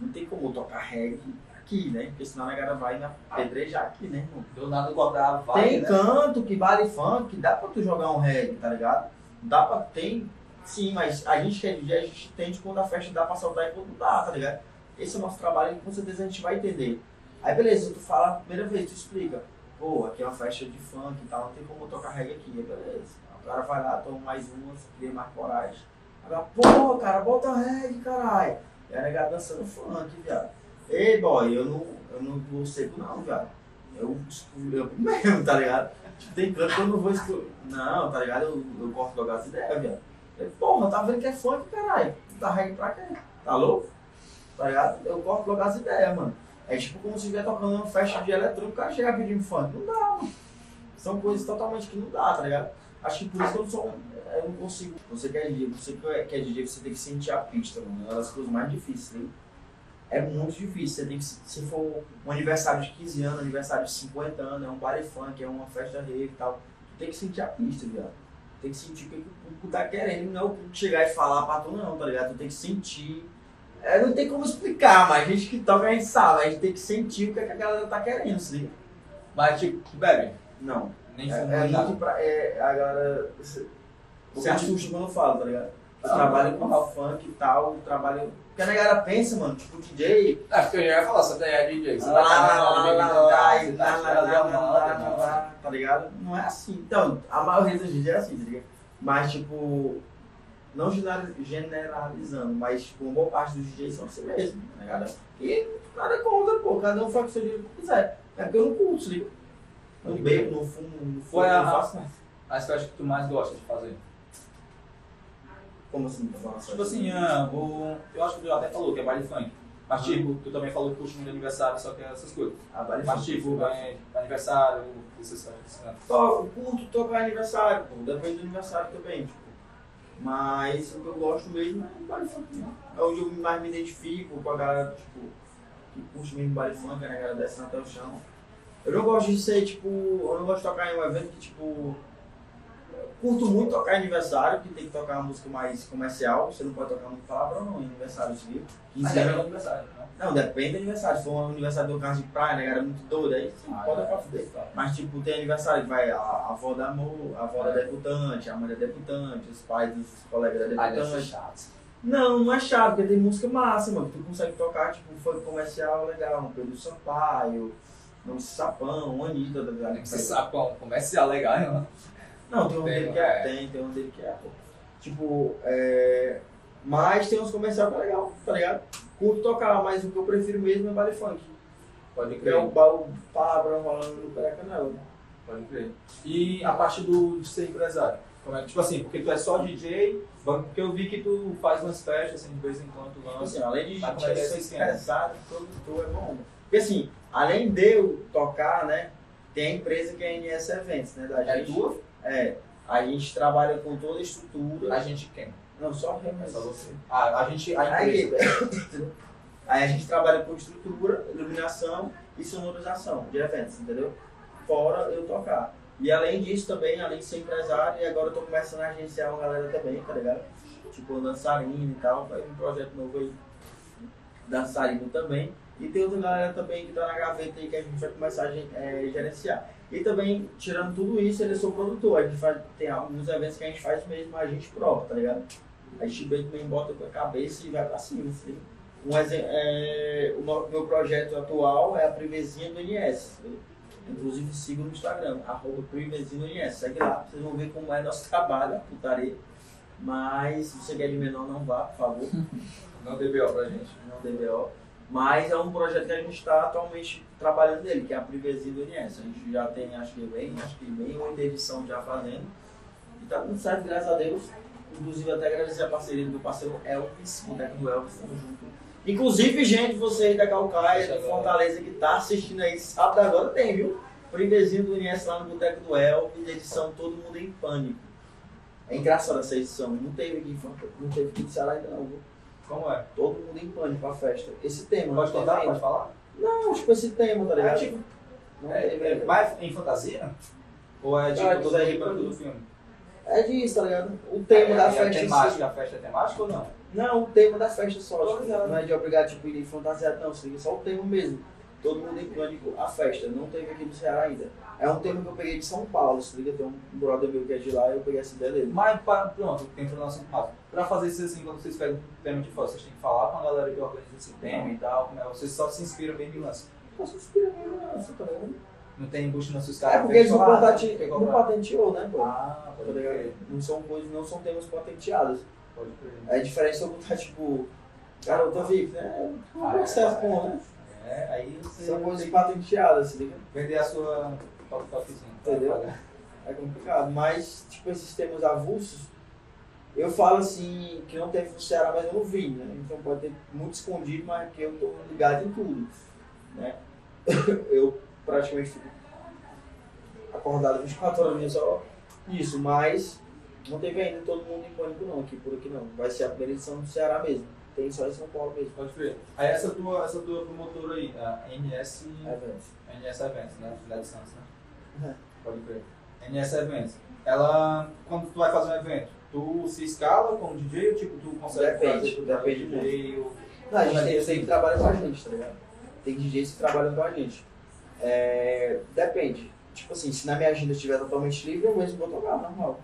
Não tem como tocar reggae aqui, né? Porque senão a galera vai na pedrejar aqui, né, irmão? Do nada cobrar vai, Tem né? canto que vale funk, dá pra tu jogar um reggae, tá ligado? Dá pra. Tem. Sim, mas a gente que é DJ, a gente entende quando a festa dá pra soltar e quando não dá, tá ligado? Esse é o nosso trabalho e com certeza a gente vai entender. Aí beleza, tu fala a primeira vez, tu explica. Pô, aqui é uma festa de funk e tal, não tem como eu tocar reggae aqui, aí beleza. O cara vai lá, toma mais umas, cria mais coragem. Agora, pô, cara, bota reggae, caralho. E a negada dançando funk, viado. Ei, boy, eu não, eu não vou seco não, viado. Eu eu mesmo, tá ligado? Tipo, tem canto que eu não vou excluir. Não, tá ligado? Eu, eu corto logo as ideias, viado. Eu, Porra, tá vendo que é funk, caralho. Tá reggae pra quê? Tá louco? Tá ligado? Eu corto logo as ideias, mano. É tipo como se estiver tocando uma festa de eletrônico, o cara chegar pedindo funk. Não dá, mano. São coisas totalmente que não dá, tá ligado? Acho que por isso que eu não sou. Eu não consigo. Você que é DJ, você que é, que é DJ, você tem que sentir a pista, mano. É uma das coisas mais difíceis, né? É muito difícil. Você tem que, se for um aniversário de 15 anos, aniversário de 50 anos, é um baile funk, é uma festa rave e tal. Tu tem que sentir a pista, viado. Tem que sentir o que o público tá querendo, não é o público chegar e falar pra tu, não, tá ligado? Tu tem que sentir. É, não tem como explicar, mas a gente que toca a gente sabe, a gente tem que sentir o que, é que a galera tá querendo, liga? Mas tipo, bebe? Não. Nem É, fuma, é nada. muito pra. É, a galera. Você Porque assusta quando eu falo, tá ligado? Eu Ah, trabalho com normal. funk e tal, trabalho. Porque a galera pensa, mano, tipo, DJ, É, porque eu já ia falar, você é DJ. Você lá, e tá? lá, lá, tá ligado? Não é assim. Então, a maioria dos DJs é assim, tá ligado? Mas, tipo, não general- generalizando, mas, tipo, uma boa parte dos DJs são assim mesmo, tá ligado? E nada contra, pô, cada um faz o que seu jeito que quiser. É porque eu não curto, se liga? Não bebo, não fumo, não fumo, não faço nada. As festas que tu mais gosta de fazer? Como assim, tá Tipo assim, ah, o- eu acho que tu até falou que é baile funk. Mas tipo, tu também falou que curte muito aniversário, só que é essas coisas. a baile Mas funk, tipo, é, aniversário, esses esses cantos. To- curto tocar aniversário, pô. Depende do aniversário também, tipo. Mas o que eu gosto mesmo é baile funk. né? É onde eu mais me identifico com a galera, tipo, que curte mesmo baile funk, né? A galera descendo até o chão. Eu não gosto de ser, tipo, eu não gosto de tocar em um evento que, tipo. Curto muito tocar aniversário, que tem que tocar uma música mais comercial. Você não pode tocar muito palavrão não em aniversário civil. 15 Mas é anos. meu aniversário, né? Não, depende do aniversário. Se for um aniversário do carro de praia, né? Galera muito doida, aí sim, Ah, pode é. fuder. Mas, tipo, tem aniversário que vai a, a avó da amor, a avó da É. debutante, a mãe da debutante, os pais dos colegas da Ah, debutante. chato. não, não é chato, porque tem música massa, mano. que Tu consegue tocar, tipo, um funk comercial legal, um Pedro Sampaio, um Sapão, um Anitta, tá ligado? Ser sapão, comercial legal, né? Não, tem um Tem, dele que é, é. tem, tem um dele que é, pô. Tipo, é... Mas tem uns comerciais que é legal, tá ligado? Curto tocar, mas o que eu prefiro mesmo é baile funk. Pode é o, crer, o palavrão rolando no pé da canela. pode crer. E a parte do, de ser empresário? Como é, tipo assim, porque tu é só DJ, porque eu vi que tu faz umas festas assim, de vez em quando, Tipo lança. assim, além de Mas como é é ser empresário, produtor é bom. Porque assim, além de eu tocar, né, tem a empresa que é a NS Eventos, né, da É gente. tua? É, a gente trabalha com toda a estrutura. A gente quem? Não, só É Remes. só você. Ah, a gente, a Aí, empresa. aí a gente trabalha com estrutura, iluminação e sonorização de eventos, entendeu? Fora eu tocar. E além disso também, além de ser empresário, e agora eu tô começando a agenciar uma galera também, tá ligado? Tipo dançarino e tal, vai um projeto novo aí. Dançarino também. E tem outra galera também que tá na gaveta aí que a gente vai começar a eh, gerenciar. E também, tirando tudo isso, ele é sou produtor. A gente faz, tem alguns eventos que a gente faz mesmo a gente próprio, tá ligado? A gente bem também bota com a cabeça e vai pra cima, assim. Um é, o meu projeto atual é a Privezinha do NS. Inclusive siga no Instagram, arroba Privezinha do NS. Segue lá, vocês vão ver como é nosso trabalho, a putaria. Mas se você quer de menor, não vá, por favor Não DBO pra gente. não DBO. Mas é um projeto que a gente está atualmente trabalhando nele, que é a Privezinha do NS. A gente já tem, acho que bem, acho que bem muita edição já fazendo. E tá dando certo, graças a Deus. Inclusive até agradecer a parceria do meu parceiro Elvis, o técnico Elvis, tamo junto. Inclusive, gente, você aí da Calcaia, de Fortaleza, que tá assistindo aí, sábado agora tem, viu? Privezinho do NS lá no Boteco do Elvis, edição Todo Mundo em Pânico. É engraçado essa edição, não teve aqui, não teve aqui em Ceará ainda não, viu? Como é? Todo mundo em Pânico, a festa. Esse tema. Pode não contar? Pode ainda. falar? Não, tipo esse tema, tá ligado? É, tipo, não é, teve é mais em fantasia? Ou é tipo Ah, todo quiser mundo pra todo mim. filme? É disso, tá ligado? O tema É, da é festa em si. temática, a festa é temática ou não? Não, o tema da festa só. Tipo, ligado. não é de obrigar tipo, ir fantasiado, não. Seria só o tema mesmo. Todo mundo em pânico, a festa. Não teve aqui no Ceará ainda. É um tema que eu peguei de São Paulo, se liga? Tem um brother meu que é de lá e eu peguei essa ideia dele. Mas para, pronto, entrou no nosso papo. Pra fazer isso assim, quando vocês pegam um tema de fora, vocês têm que falar com a galera que organiza esse tema e tal, como é, vocês só se inspiram bem de lance. Posso inspirar mesmo, tá ligado? Não tem embuste nos seus É caras. porque eles não, patente, que não patenteou, né, pô? Ah, Tá pode crer. Não são coisas, não são temas patenteados. Pode crer. É diferente se eu botar, tipo, garota VIP, né? É um Ah, processo é, bom, né? É, aí você São coisas patenteadas, se liga? vender a sua top topzinho. Entendeu? É complicado. Mas, tipo, esses temas avulsos, eu falo assim, que não teve no Ceará, mas eu não vi, né? Então pode ter muito escondido, mas que eu tô ligado em tudo, né? Eu praticamente fico acordado 24 horas só isso, mas não teve ainda todo mundo em pânico não, aqui por aqui não. Vai ser a primeira edição do Ceará mesmo. Tem só em São Paulo mesmo. Pode crer. Aí essa tua, essa tua promotora aí, a NS, Eventos. NS Events, né? Lá de Santos, né? É. Pode crer. NS Events. Ela, quando tu vai fazer um evento, tu se escala como DJ ou tipo, tu consegue Depende, fazer tu depende DJ ou... Não, a gente é tem, que- tem que trabalhar com a gente, tá ligado? Tem DJs que trabalham com a gente. É, depende. Tipo assim, se na minha agenda estiver totalmente livre, eu mesmo vou tocar, normal.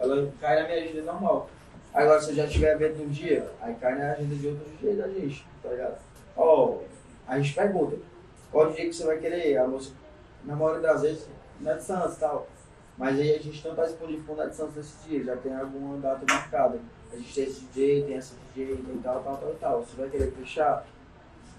Ela cai na minha agenda normal. Agora, se eu já tiver evento num dia, aí cai na agenda de outro DJ da gente, tá ligado? Ó, a gente pergunta, qual DJ que você vai querer? A moça, na maioria das vezes, é de Santos e tal. Mas aí a gente não tá disponível com o Net Santos nesse dia, já tem alguma data marcada. A gente tem esse DJ, tem essa DJ, tem tal, tal, tal tal. Você vai querer fechar?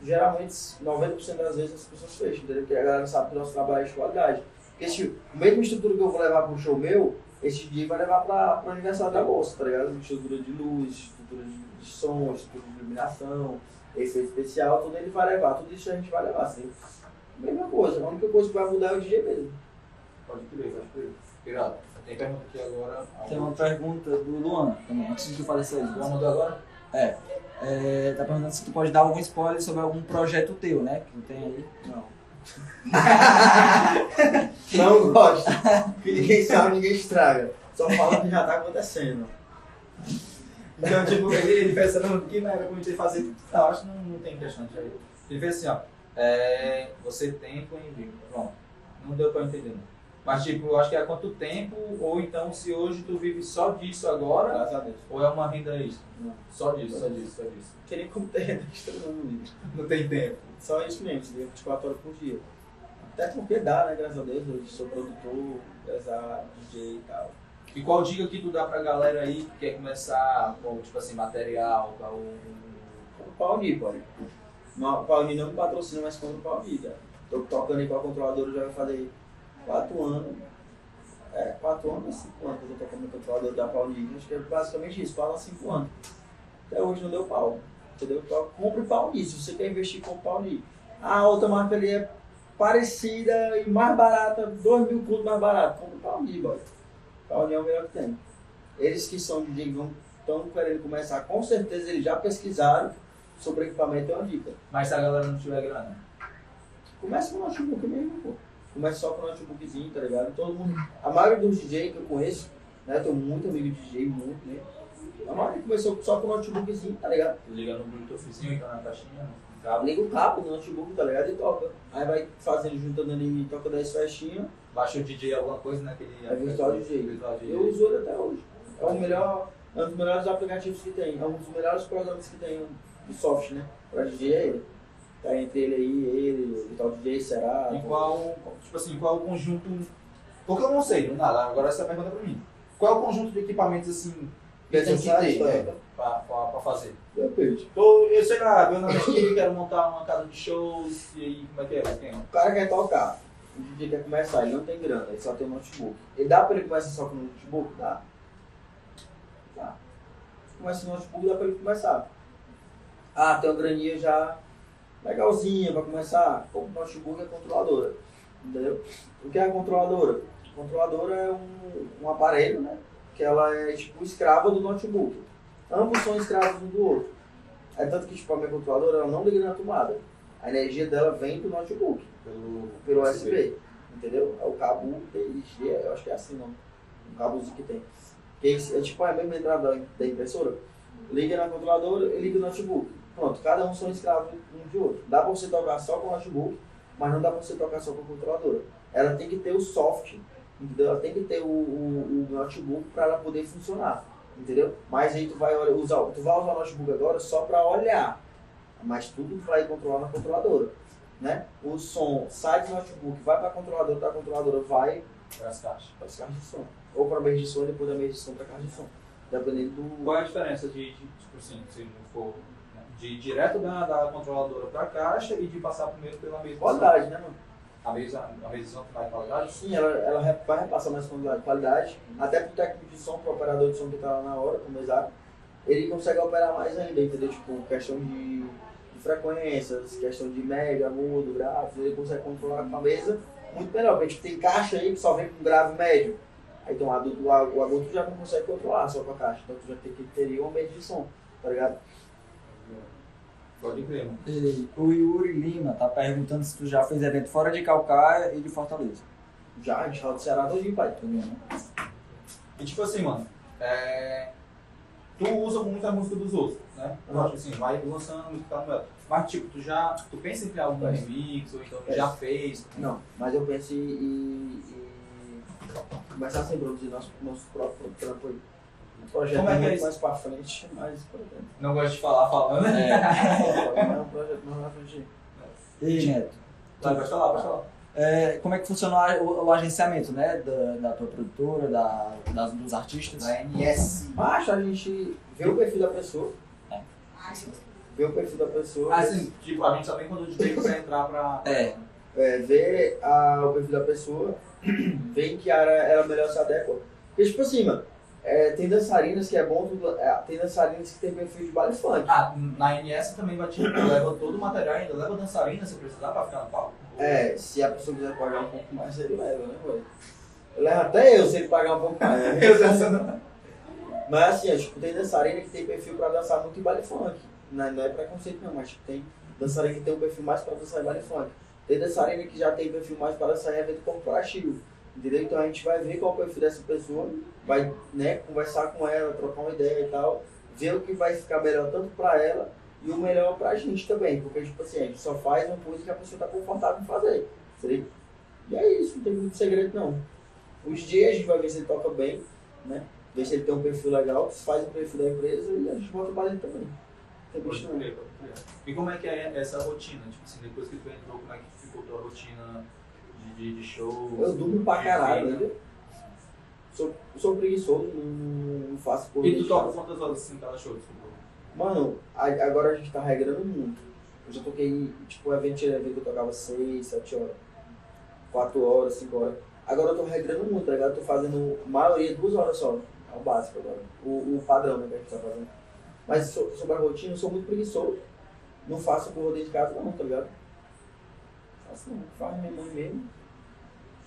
Geralmente, 90% das vezes as pessoas fecham, entendeu? Porque a galera sabe que o nosso trabalho é de qualidade. Porque se o mesmo estrutura que eu vou levar pro show meu, esse DJ vai levar pra, pro aniversário da moça, tá ligado? Estrutura de luz, estrutura de, de som, estrutura de iluminação, efeito especial, tudo ele vai levar. Tudo isso a gente vai levar, assim. Mesma coisa, a única coisa que vai mudar é o DJ mesmo. Pode crer, pode crer. Pirata, tem pergunta aqui agora. Tem uma pergunta do Luan também, antes de tu falecer. Luan mandou agora? É, tá perguntando se tu pode dar algum spoiler sobre algum projeto teu, né? Que tu tem aí. Não. Não gosto. Que ninguém sabe, ninguém estraga. Só fala que já tá acontecendo. Então, tipo, ele, ele fez essa aqui, mas eu comecei fazer. Não, acho que não, não tem questão de aí. Ele fez assim, ó. É, você tempo em vivo. Pronto. Não deu pra entender. não. Mas, tipo, acho que é quanto tempo, ou então se hoje tu vive só disso agora, Graças a Deus. ou é uma renda extra? Não. Só disso, só disso, só disso. Não tem nem como ter renda extra no mundo. Não tem tempo. Só isso mesmo, você ganha 24 horas por dia. Até porque dá, né? Graças a Deus. Eu sou produtor, empresário, DJ e tal. E qual dica que tu dá pra galera aí que quer começar com, tipo assim, material, pra o. O Pauli, pode. O Pauli não me patrocina, mas compra o Pauli, cara. Tô tocando aí com a controladora já vai fazer 4 anos. É, 4 anos 5 anos que eu tô tocando com a controladora da Pauli. Acho que é basicamente isso, fala 5 anos. Até hoje não deu pau. Entendeu? Então, compre Pauli. Se você quer investir, o Pauli. A outra marca ali é parecida e mais barata, 2 mil conto mais barato. Compre o Pauli, boy. Pauli é o melhor que tem. Eles que são DJ vão estão querendo começar, com certeza eles já pesquisaram sobre equipamento, é uma dica. Mas se a galera não tiver grana. Começa com o notebook mesmo, pô. Começa só com o notebookzinho, tá ligado? Todo mundo, a maioria dos DJ que eu conheço, né? Eu tenho muito amigo de DJ, muito, né? A maioria começou só com o notebookzinho, tá ligado? Liga no Bluetoothzinho, então na caixinha, no cabo. Liga o cabo do notebook, tá ligado? E toca. Aí vai fazendo, juntando ali, toca 10 festinhas. Baixa o DJ alguma coisa naquele. É Virtual DJ. Virtual DJ. Eu uso ele até hoje. É o melhor, é um dos melhores aplicativos que tem. É um dos melhores programas que tem de software, né? Pra DJ é ele. Tá entre ele aí, ele, o Virtual DJ, será? E qual, tipo assim, qual é o conjunto. Porque eu não sei, não nada. Agora essa pergunta é pra mim. Qual é o conjunto de equipamentos assim que tem que ter tá? é, pra, pra, pra fazer? Depende. Tô, eu sei lá, eu na esquina quero montar uma casa de shows e aí como é que é? Tem? O cara quer tocar, o DJ quer começar, ele não tem grana, ele só tem um notebook. Ele dá pra ele começar só com o notebook? Dá. Dá. Começa no notebook, dá pra ele começar. Ah, tem uma graninha já legalzinha pra começar. Um notebook a controladora. Entendeu? O que é a controladora? A controladora é um, um aparelho, né? Que ela é tipo escrava do notebook. Ambos são escravos um do outro. É É tanto que tipo, a minha controladora ela não liga na tomada. A energia dela vem do notebook, pelo, pelo USB. Entendeu? É o cabo TXG, eu acho que é assim não. Um cabozinho que tem. Que é, é tipo a mesma entrada da impressora. Liga na controladora e liga no notebook. Pronto, cada um são escravos um de outro. Dá pra você tocar só com o notebook, mas não dá pra você tocar só com a controladora. Ela tem que ter o soft, entendeu? Ela tem que ter o, o, o notebook para ela poder funcionar, entendeu? Mas aí tu vai usar, tu vai usar o notebook agora só para olhar, mas tudo vai controlar na controladora, né? O som sai do notebook, vai para a controladora, da controladora vai para as caixas, para as caixas de som, ou para a mesa de som e depois da mesa de som para a caixa de som, dependendo do. Qual é a diferença de, de tipo assim, se não for de ir direto da, da controladora para a caixa e de passar primeiro pela mesa? Qualidade, né, mano? A mesa, a mesa de som vai qualidade? Sim, ela, ela vai repassar mais qualidade, até para o técnico de som, para o operador de som que está lá na hora, como exato, ele consegue operar mais ainda, entendeu? Tipo, questão de, de frequências, questão de média, mudo, grave, ele consegue controlar com a mesa muito melhor, porque tipo, tem caixa aí que só vem com grave médio. Aí então, o adulto, o agudo já não consegue controlar só com a caixa, então tu já tem que ter um ambiente de som, tá ligado? Pode crer, mano. O Yuri Lima tá perguntando se tu já fez evento fora de Calcaia e de Fortaleza. Já, a gente fala do Ceará todinho, pai. Também, né? E tipo assim, mano, é... tu usa muito a música dos outros, né? Uhum. Tipo assim, vai lançando a música tá no Mas tipo, tu já, tu pensa em criar algum remix, ou então tu já fez? Não, mas eu penso em, em, começar a produzir nosso, nosso próprio trampo aí. O projeto Como é que é isso? mais pra frente, mais pra dentro. Não gosto de falar falando, né? É um projeto mais pra frente. E aí, Neto? Vai, pode falar, pode falar. É, como é que funciona o, o agenciamento, né? Da, da tua produtora, da, das, dos artistas? Da NS. Acho a gente vê o perfil da pessoa. É. Vê o perfil da pessoa. Assim, tipo, a gente só vem quando o DJ vai entrar pra... É. é, ver a, o perfil da pessoa, em que área ela melhor se adequa. Porque, tipo assim, mano, é, tem dançarinas que é bom, é, tem dançarinas que tem perfil de baile funk. Ah, na NS também vai, tipo, leva todo o material ainda, leva dançarina se precisar pra ficar no palco? É, se a pessoa quiser pagar um pouco mais, ele leva, né? Eu levo até eu se ele pagar um pouco mais. né? Mas assim, ó, tipo, tem dançarina que tem perfil pra dançar muito em baile funk. Não, é- não é preconceito não, mas tipo, tem dançarina que tem um perfil mais pra dançar em baile funk. Tem dançarina que já tem perfil mais para dançar em evento corporativo. Entendeu? Então a gente vai ver qual é o perfil dessa pessoa, vai né, conversar com ela, trocar uma ideia e tal, ver o que vai ficar melhor tanto pra ela e o melhor pra gente também. Porque, tipo assim, a gente só faz uma coisa que a pessoa tá confortável em fazer. entendeu? E é isso, não tem muito segredo não. Os dias a gente vai ver se ele toca bem, né? Ver se ele tem um perfil legal, faz o perfil da empresa e a gente volta pra dentro também. Tem Pode bicho não. crer, pode crer. E como é que é essa rotina? Tipo assim, depois que tu entrou, como é que ficou tua rotina de, de, show? Eu durmo pra caralho, entendeu? Sou, sou preguiçoso, não, não faço por E tu toca quantas horas assim cada show? Desculpa. Mano, a- agora a gente tá regrando muito. Eu já toquei, tipo, evento tinha evento que eu tocava 6, 7 horas, 4 horas, 5 horas. Agora eu tô regrando muito, tá ligado? Eu tô fazendo a maioria 2 horas só. É o básico agora. O, o padrão, né, que a gente tá fazendo. Mas so- sobre a rotina, eu sou muito preguiçoso. Não faço por rodeio de casa não, tá ligado? Faço não. Faz minha mãe mesmo.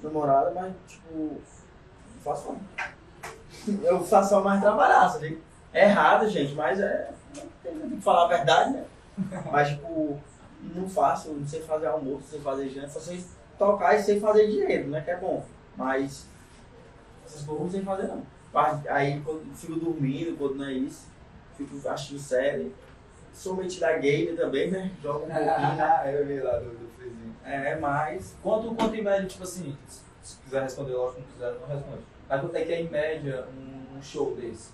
Namorada, mas tipo. Não faço não. Eu faço só mais trabalhar, sabe? É errado, gente, mas é. Tem que falar a verdade, né? Mas, tipo, não faço, não sei fazer almoço, não sei fazer janta, só sei tocar e sei fazer dinheiro, né? Que é bom. Mas essas coisas não sei fazer, não. Aí, quando fico dormindo, quando não é isso, fico assistindo série. Sou metido a game também, né? Jogo um pouquinho, né? eu vi lá do, do. É, mas. Quanto, quanto em média, tipo assim, se quiser responder, lógico, não quiser, não responde. Mas quanto é que é em média um, um show desse?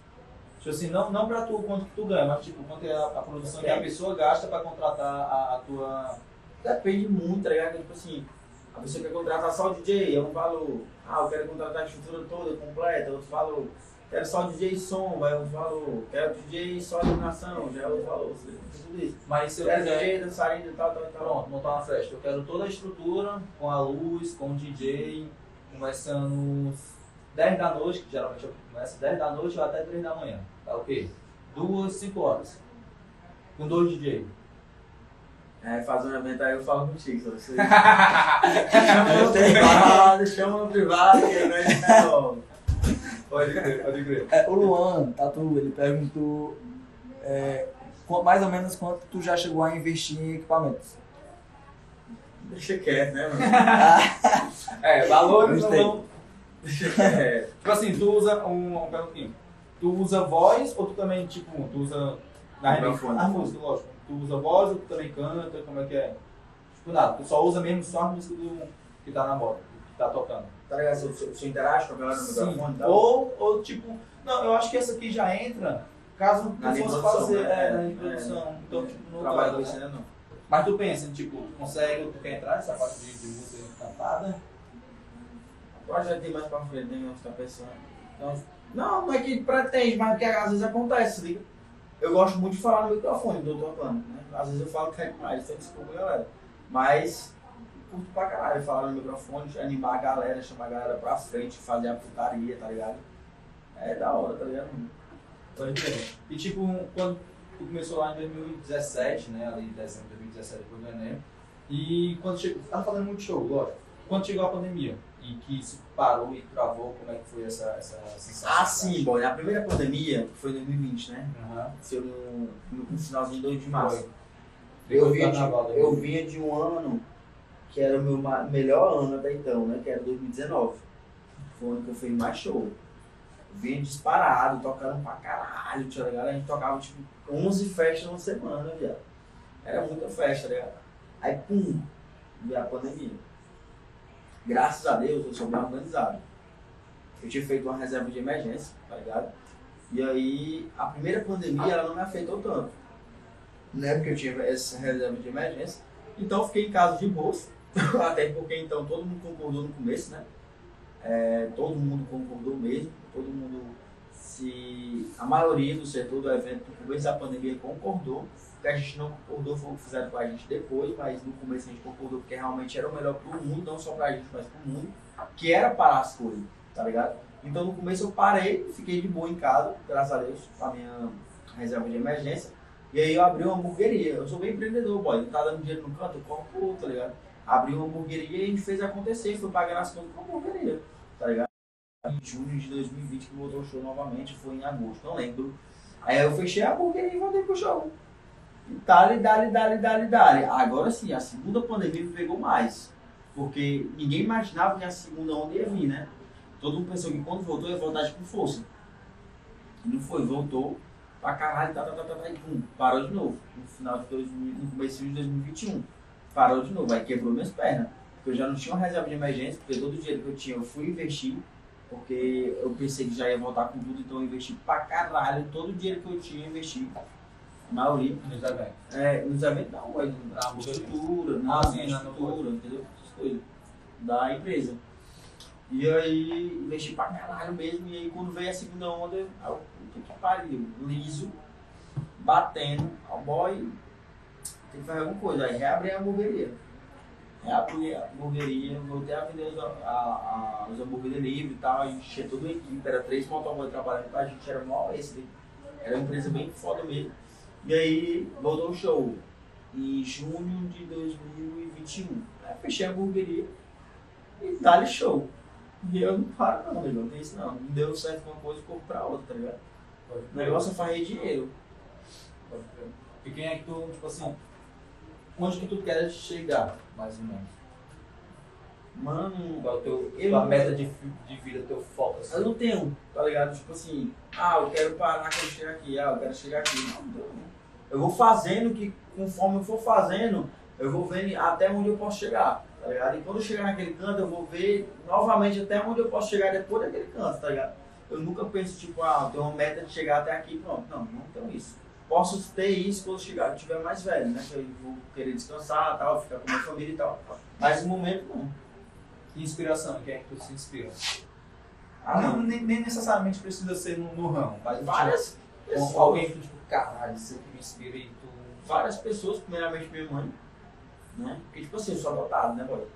Tipo assim, não, não pra tu quanto que tu ganha, mas tipo, quanto é a, a produção que a pessoa gasta pra contratar a, a tua. Depende muito, tá ligado? Tipo assim, a pessoa quer contratar só o DJ, é um valor. Ah, eu quero contratar a estrutura toda, completa, outro valor. Quero só o DJ som, vai outro valor. Quero DJ e só iluminação, já é outro valor. Tudo isso. Mas se eu Quero quiser. DJ, dançarina e tal, tal, tal. Pronto, montar uma festa. Eu quero toda a estrutura, com a luz, com o DJ, começando 10 da noite, que geralmente é o que começa, 10 da noite ou até 3 da manhã. Tá ok? Duas, 5 horas. Com dois DJ. É, faz um evento aí eu falo contigo, só você. chama no privado, chama no privado, que aí nós não. Pode crer, pode crer. É, o Luan Tatu, ele perguntou é, mais ou menos quanto tu já chegou a investir em equipamentos? Deixa quieto, né, mano? É, valores não vão. Deixa quieto. Tipo assim, tu usa um, um perguntinho. Tu usa voz ou tu também, tipo, tu usa na Microfone. a música, lógico. Tu usa voz ou tu também canta, como é que é? Tipo, nada, tu só usa mesmo só a música do, que tá na moda, que tá tocando. Tá ligado? Você, você, você interage com a galera no Sim. microfone e tal? Ou, ou tipo, não, eu acho que essa aqui já entra caso tu Na fosse introdução, fazer né? é, na É. introdução. Então, tipo, não Trabalho com isso ainda não. Mas tu pensa, tipo, tu consegue, tu quer entrar nessa parte de, de música cantada? Pode já ter mais pra frente, né? Você tá pensando. Então, não, não é que pretende, mas que às vezes acontece, liga. Eu gosto muito de falar no microfone do tocando, né? Às vezes eu falo que é demais, então desculpa, galera. Mas curto pra caralho falar no microfone, animar a galera, chamar a galera pra frente, fazer a putaria, tá ligado? É da hora, tá ligado? Pode crer. E tipo, quando tu começou lá em 2017, né? Ali em dezembro de 2017, depois do Enem. E quando chegou. Tu tava fazendo muito show, lógico. Quando chegou a pandemia e que isso parou e travou, como é que foi essa, essa sensação? Ah, sim, boy. A primeira pandemia, foi em 2020, né? Foi no, no, finalzinho de 2 de março. Foi. Eu do vinha, de, né? eu vinha de um ano que era o meu melhor ano até então, né? Que era 2019. Foi o ano que eu fiz mais show. Vinha disparado, tocando pra caralho, tá ligado? A gente tocava tipo 11 festas na semana, viado. Era muita festa, tá ligado? Aí, pum, veio a pandemia. Graças a Deus, eu sou bem organizado. Eu tinha feito uma reserva de emergência, tá ligado? E aí, a primeira pandemia, ela não me afetou tanto né? Porque eu tinha essa reserva de emergência. Então eu fiquei em casa de bolsa. Até porque então todo mundo concordou no começo, né? É, todo mundo concordou mesmo. Todo mundo se. A maioria do setor do evento no começo da pandemia concordou. O que a gente não concordou foi o que fizeram com a gente depois, mas no começo a gente concordou porque realmente era o melhor pro mundo, não só pra gente, mas pro mundo, que era parar as coisas, tá ligado? Então no começo eu parei, fiquei de boa em casa, graças a Deus, com a minha reserva de emergência. E aí eu abri uma hamburgueria. Eu sou bem empreendedor, boy. Não tá dando dinheiro no canto, eu corro pro outro, tá ligado? Abri uma hamburgueria e a gente fez acontecer. Fui pagando as contas com a hamburgueria, tá ligado? Em junho de 2020 que voltou o show novamente, foi em agosto, não lembro. Aí eu fechei a hamburgueria e voltei pro show. E dali, dali, dali, dali, dali. Agora sim, a segunda pandemia me pegou mais. Porque ninguém imaginava que a segunda onda ia vir, né? Todo mundo pensou que quando voltou ia voltar com força. E não foi, voltou pra caralho, tá, tá, tá, tá, tá, e pum, parou de novo. No final de 2000, no começo de 2021. Parou de novo, aí quebrou minhas pernas. Porque eu já não tinha uma reserva de emergência, porque todo o dinheiro que eu tinha eu fui investir. Porque eu pensei que já ia voltar com tudo, então eu investi pra caralho. Todo o dinheiro que eu tinha eu investi. A maioria. Nos eventos. É, nos eventos não, mas Ah, na estrutura, na Ah, na estrutura, entendeu? Essas coisas. Da empresa. E aí investi pra caralho mesmo, e aí quando veio a segunda onda, eu, ah, puta que pariu, liso, batendo, ao boy, tem que fazer alguma coisa. Aí reabri a hamburgueria. Reabri a hamburgueria, voltei a vender os, a, a, os hambúrguer delivery e tal, a gente tinha toda a equipe, era três motoboys trabalhando com a gente, era mó esse, era uma empresa bem foda mesmo. E aí voltou o show em junho de 2021. Aí fechei a hamburgueria e dá-lhe show. E eu não paro não, não tem isso não. Não deu certo uma coisa, corro pra outra, tá ligado? O negócio é fazer dinheiro. E quem é que tu, tipo assim, onde que tu queres chegar, mais ou menos? Mano, Qual é o teu, Eu- tua meta de, de vida, teu foco, assim? eu não tenho, tá ligado? Tipo assim, ah, eu quero parar quando chegar aqui, ah, eu quero chegar aqui. Não, não não. Eu vou fazendo que, conforme eu for fazendo, eu vou vendo até onde eu posso chegar, tá ligado? E quando eu chegar naquele canto, eu vou ver novamente até onde eu posso chegar depois daquele canto, tá ligado? Eu nunca penso, tipo, ah, eu tenho uma meta de chegar até aqui, pronto. Não, não tenho isso. Posso ter isso quando chegar, tiver mais velho, né? Que eu vou querer descansar tal, ficar com a minha família e tal. Mas no momento, não. Que inspiração, quem é que tu se inspira? Ah, não, nem, nem necessariamente precisa ser no, no ramo, mas Várias tipo, pessoas. alguém que tipo, caralho, isso aqui me inspira e tu... várias pessoas, primeiramente minha mãe, né? Porque, tipo assim, eu sou adotado, né, boy?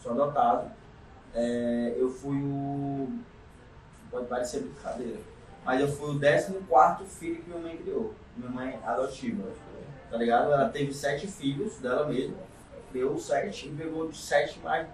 Sou adotado. É, eu fui o. Pode parecer brincadeira, mas eu fui o 14 filho que minha mãe criou. Minha mãe adotiva, tá ligado? Ela teve sete filhos dela mesma, criou sete e pegou de sete mais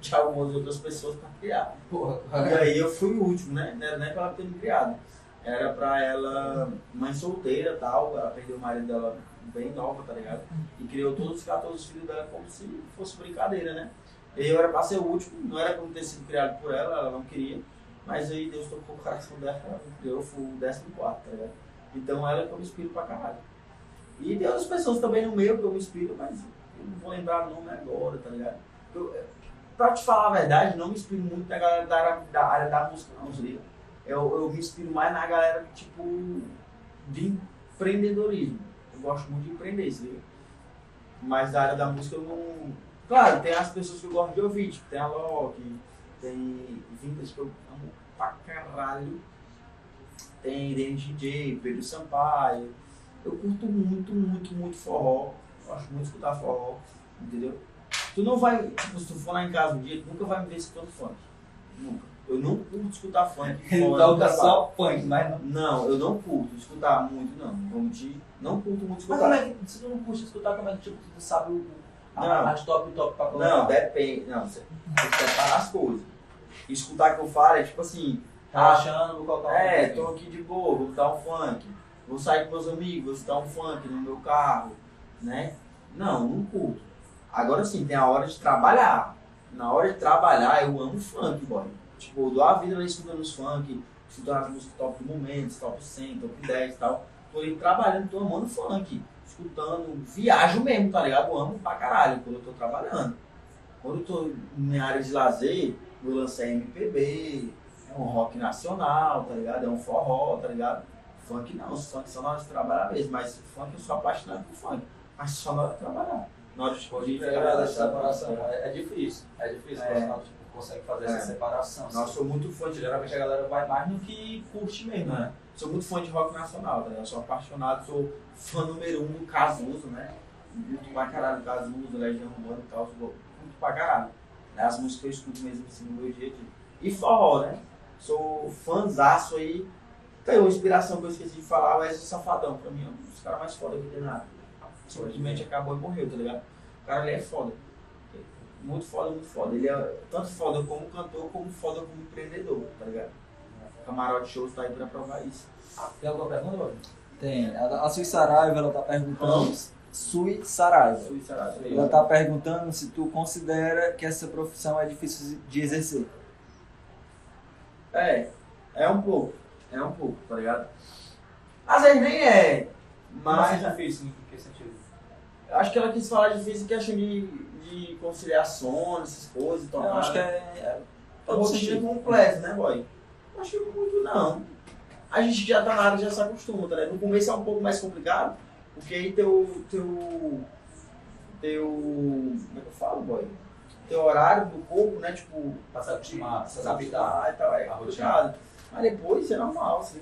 de algumas outras pessoas pra criar. Porra, E aí eu fui o último, né? Não era nem pra ela ter me criado. era pra ela, mãe solteira e tal, ela perdeu o marido dela bem nova, tá ligado? E criou todos os 14 filhos dela como se fosse brincadeira, né? Eu era pra ser o último, não era como ter sido criado por ela, ela não queria. Mas aí Deus tocou o coração dela, eu fui o 14, tá ligado? Então ela é que eu me inspiro pra caralho. E tem outras pessoas também no meio que eu me inspiro, mas eu não vou lembrar o nome agora, tá ligado? Eu, pra te falar a verdade, não me inspiro muito na galera da área da, área da música, não, se liga? Eu, eu me inspiro mais na galera, tipo, de empreendedorismo. Eu gosto muito de empreender, liga? Mas da área da música eu não. Claro, tem as pessoas que eu gosto de ouvir, tipo, tem a Loki, tem Vindas que eu amo pra caralho. Tem Dennis DJ, Pedro Sampaio. Eu curto muito, muito, muito forró. Eu gosto muito escutar forró, entendeu? Tu não vai, tipo, se tu for lá em casa um dia, tu nunca vai me ver escutando funk. Nunca. Eu não curto escutar funk. Ele do toca trabalho. só funk, mas não. Não, eu não curto escutar muito, não. Vamos te... Não curto muito Mas escutar. como é que, se tu não curte escutar, como é que tipo, tu sabe o, Não. as top top pra colocar? Não, depende. Não, você tem que separar as coisas. Escutar que eu falo é tipo assim, Relaxando, vou colocar um É, tô aqui de boa, vou botar um funk. Vou sair com meus amigos, vou escutar um funk no meu carro, né? Não, não curto. Agora sim, tem a hora de trabalhar. Na hora de trabalhar, eu amo funk, boy. Tipo, eu dou a vida lá escutando os funk, estudando as músicas top do momento, top 100, top 10 e tal. Tô aí trabalhando, tô amando funk. Escutando, viajo mesmo, tá ligado? Eu amo pra caralho quando eu tô trabalhando. Quando eu tô na área de lazer, eu lancei MPB, é um rock nacional, tá ligado? É um forró, tá ligado? Funk não, os funk são na hora de trabalhar mesmo, mas funk eu sou apaixonado por funk. Mas só na hora de trabalhar. Na hora de de pegar essa relaxar, separação. É, é difícil. É difícil. É. É. Profissional tipo, consegue fazer É. essa separação. Nossa, eu sou muito fã de Geralmente a galera vai mais no que curte mesmo, né? Sou muito fã de rock nacional, tá ligado? Sou apaixonado, sou fã número um do Cazuza, né? Muito pra caralho do Cazuza, Legião Urbana e tal, muito pra caralho. É as músicas que eu escuto mesmo assim no meu dia a dia. E forró, né? Sou fãzaço aí. Tem uma inspiração que eu esqueci de falar, o Wesley Safadão, pra mim é um dos caras mais foda que tem nada. Simplesmente acabou e morreu, tá ligado? O cara ele é foda. Muito foda, muito foda. Ele é tanto foda como cantor, como foda como empreendedor, tá ligado? Camarote Shows tá aí pra provar isso. Tem alguma pergunta, Bob? Tem. A, a Sui Saraiva, ela tá perguntando. Sui Saraiva. Suíça, Arábia. Ela tá perguntando se tu considera que essa profissão é difícil de exercer. É, é um pouco. É um pouco, tá ligado? Às vezes nem é. Mas Mas é difícil, em que sentido? eu acho que ela quis falar difícil em questão de, de conciliar sono, essas coisas. Então, Eu acho que é. é todo sentido. completa, né, boy? Não acho que muito não. A gente já tá na área, já se acostuma, tá ligado? No começo é um pouco mais complicado, porque aí teu. teu. teu. como é que eu falo, boy? Teu horário do corpo, né? Tipo, Pra se acostumar, pra se adaptar. e tal, é complicado. Mas depois é normal, assim.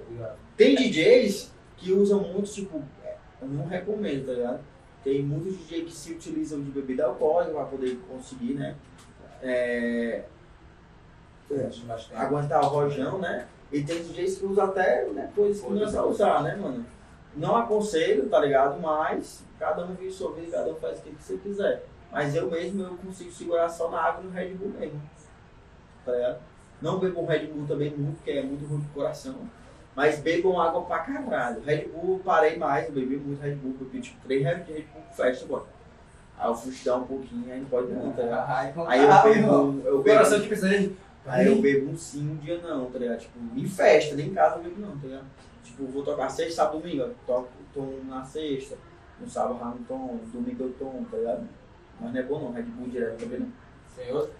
Obrigado. Tem DJs que usam muito, tipo, eu não recomendo, tá ligado? Tem muitos DJs que se utilizam de bebida alcoólica para poder conseguir, né? É, tem- aguentar o rojão, né? E tem DJs que usam até né, coisas que não é pra usar, né, mano? Não aconselho, tá ligado? Mas cada um vive sua vida, cada um faz o que você quiser. Mas eu mesmo eu consigo segurar só na água e no Red Bull mesmo. Tá ligado? Não bebam Red Bull também muito, porque é muito ruim pro coração. Mas bebam água pra caralho. Red Bull parei mais, eu bebi muito Red Bull, bebi tipo 3 Red Red Bull festa agora. Aí eu fui estudar um pouquinho, aí não pode não, tá ligado? Aí eu bebo, eu coração bebo, precisa de. aí eu bebo um sim, um dia não, tá ligado? Tipo, em festa, nem em casa eu bebo não, tá ligado? Tipo, vou tocar sexta, sábado, domingo, eu toco tom na sexta, no sábado eu no tom, domingo eu tom, tá ligado? Mas não é bom não, Red Bull direto também não. Senhor,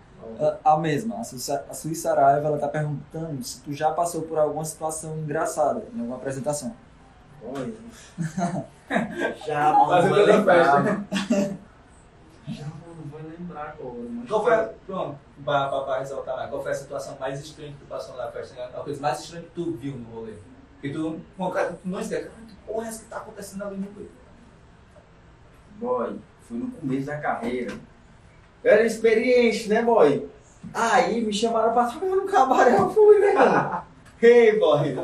A, a mesma, a Sui, Sa- a Sui Saraiva, ela tá perguntando se tu já passou por alguma situação engraçada em alguma apresentação. Olha. Já, mano, Mas lembrar. Já, mano, não vou lembrar Qual foi a. Pronto, pra, pra, pra ressaltar mais, qual foi a situação mais estranha que tu passou na festa? A coisa mais estranha que tu viu no rolê? Que tu, tu não esquece, que porra é essa que tá acontecendo ali no rolê? Boy, fui no começo da carreira. Eu era experiente, né, boy? Aí me chamaram pra tocar no cabaré, eu fui, né, mano? Ei, boy,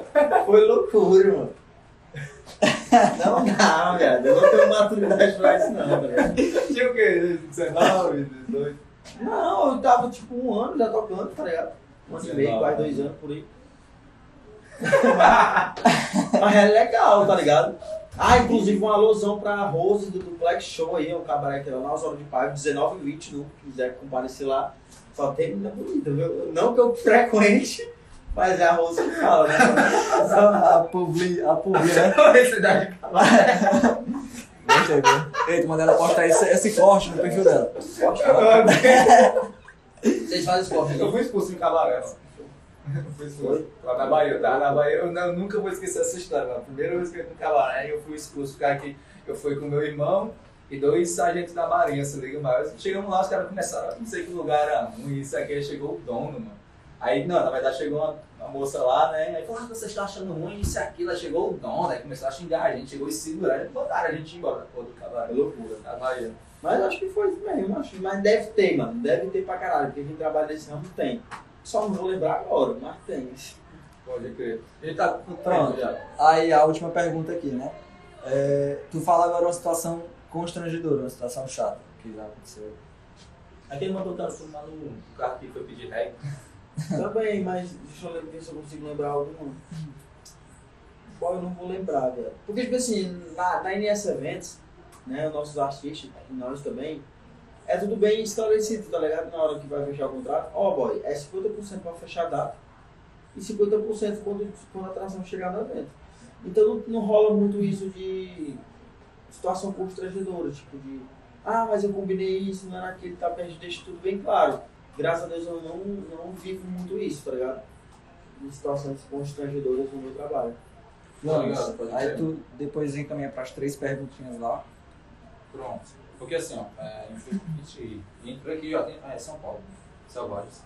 foi loucura, mano. Não dá, viado. Eu não tenho maturidade pra isso, não, ligado? Tinha o quê? 19, 18? Não, eu tava tipo um ano já tocando, tá ligado? Um ano e meio, quase dois anos por aí. Mas é legal, tá ligado? Ah, inclusive uma alusão pra Rose do Duplex Show aí, o cabaré que lá na Osório de Paiva, 19 e 20, no quiser comparecer lá. Só tem menina bonita, viu? Não que eu frequente, mas é a Rose que fala, né? a publi, a publi, né? Cidade Gostei, viu? Ei, tu manda ela postar esse, esse corte no perfil dela. Vocês fazem esporte, Eu fui expulso em cabaré. Eu fui expulso. Lá na Bahia, tá? Na Bahia, eu, não, eu nunca vou esquecer essa história. A primeira vez que eu fui no cabaré, eu fui expulso. Cara, que eu fui com meu irmão e dois sargentos da Marinha, se liga, mas chegamos lá, os caras começaram, não sei que lugar era ruim, isso aqui, aí chegou o dono, mano. Aí, não, na verdade chegou uma, uma moça lá, né? Aí falou, ah, você está achando ruim isso e aquilo. Aí chegou o dono, aí começou a xingar a gente, chegou e segurar, botaram a gente embora, pô, do cabaré. É loucura. Da Bahia. Mas acho que foi isso mesmo, acho. Mas deve ter, mano. Deve ter pra caralho, porque quem trabalha nesse ramo tem. Só não vou lembrar agora, mas tem. Pode crer. Ele tá com Pronto. já. Aí a última pergunta aqui, né? É, tu fala agora uma situação constrangedora, uma situação chata que já aconteceu. Aquele mandou cara filmar no carro que foi pedir reg. Também, mas deixa eu ver se eu consigo lembrar alguma. Qual eu não vou lembrar, velho. Porque, tipo assim, na, na NS Events, né, os nossos artistas, e nós também, é tudo bem esclarecido, tá ligado? Na hora que vai fechar o contrato, ó, boy, é 50% pra fechar a data e 50% quando, quando a atração chegar no evento. Então não, não rola muito isso de situação constrangedora, tipo de, ah, mas eu combinei isso, não era aquele, tá perto, deixa tudo bem claro. Graças a Deus eu não, não vivo muito isso, tá ligado? De situações constrangedoras no meu trabalho. Não, ligado, pode aí tu depois encaminha pras três perguntinhas lá. Pronto. Porque assim, ó, é, infelizmente, entra aqui, ó, tem, é São Paulo, Selvagens.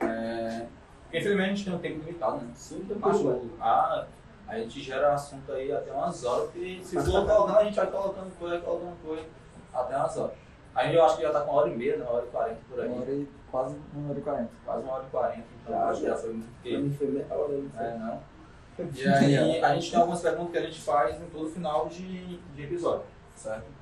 É, infelizmente a gente tem um tempo limitado, né? Sim, tranquilo. a, a gente gera assunto aí até umas horas, porque se for colocando, a gente vai colocando coisa, colocando coisa, até umas horas. Aí eu acho que já tá com uma hora e meia, né? uma hora e quarenta por aí. Uma hora e, quase uma hora e quarenta. Quase uma hora e quarenta, então Já, acho já. já foi muito tempo. foi meia hora? É, não. E aí a gente tem algumas perguntas que a gente faz em todo final de, de episódio, certo?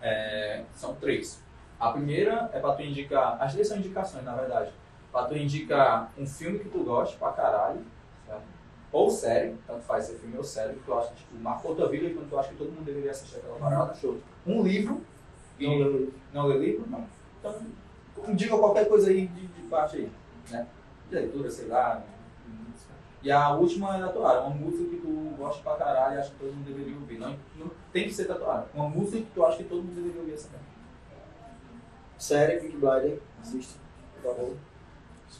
É, são três. A primeira é pra tu indicar, as três são indicações na verdade, pra tu indicar um filme que tu gosta pra caralho, certo? Ou série, tanto faz ser filme ou série, que tu acha que tipo, marcou tua vida e quando tu acha que todo mundo deveria assistir aquela parada. Show. Um livro, e Não lembro. não lê livro? Não. Então, diga qualquer coisa aí de, de parte aí, né? De leitura, sei lá. E a última é tatuagem, uma música que tu gosta pra caralho e acha que todo mundo deveria ouvir. Não, não tem que ser tatuagem. Uma música que tu acha que todo mundo deveria ouvir essa mesmo. Série Big Blinder, assiste.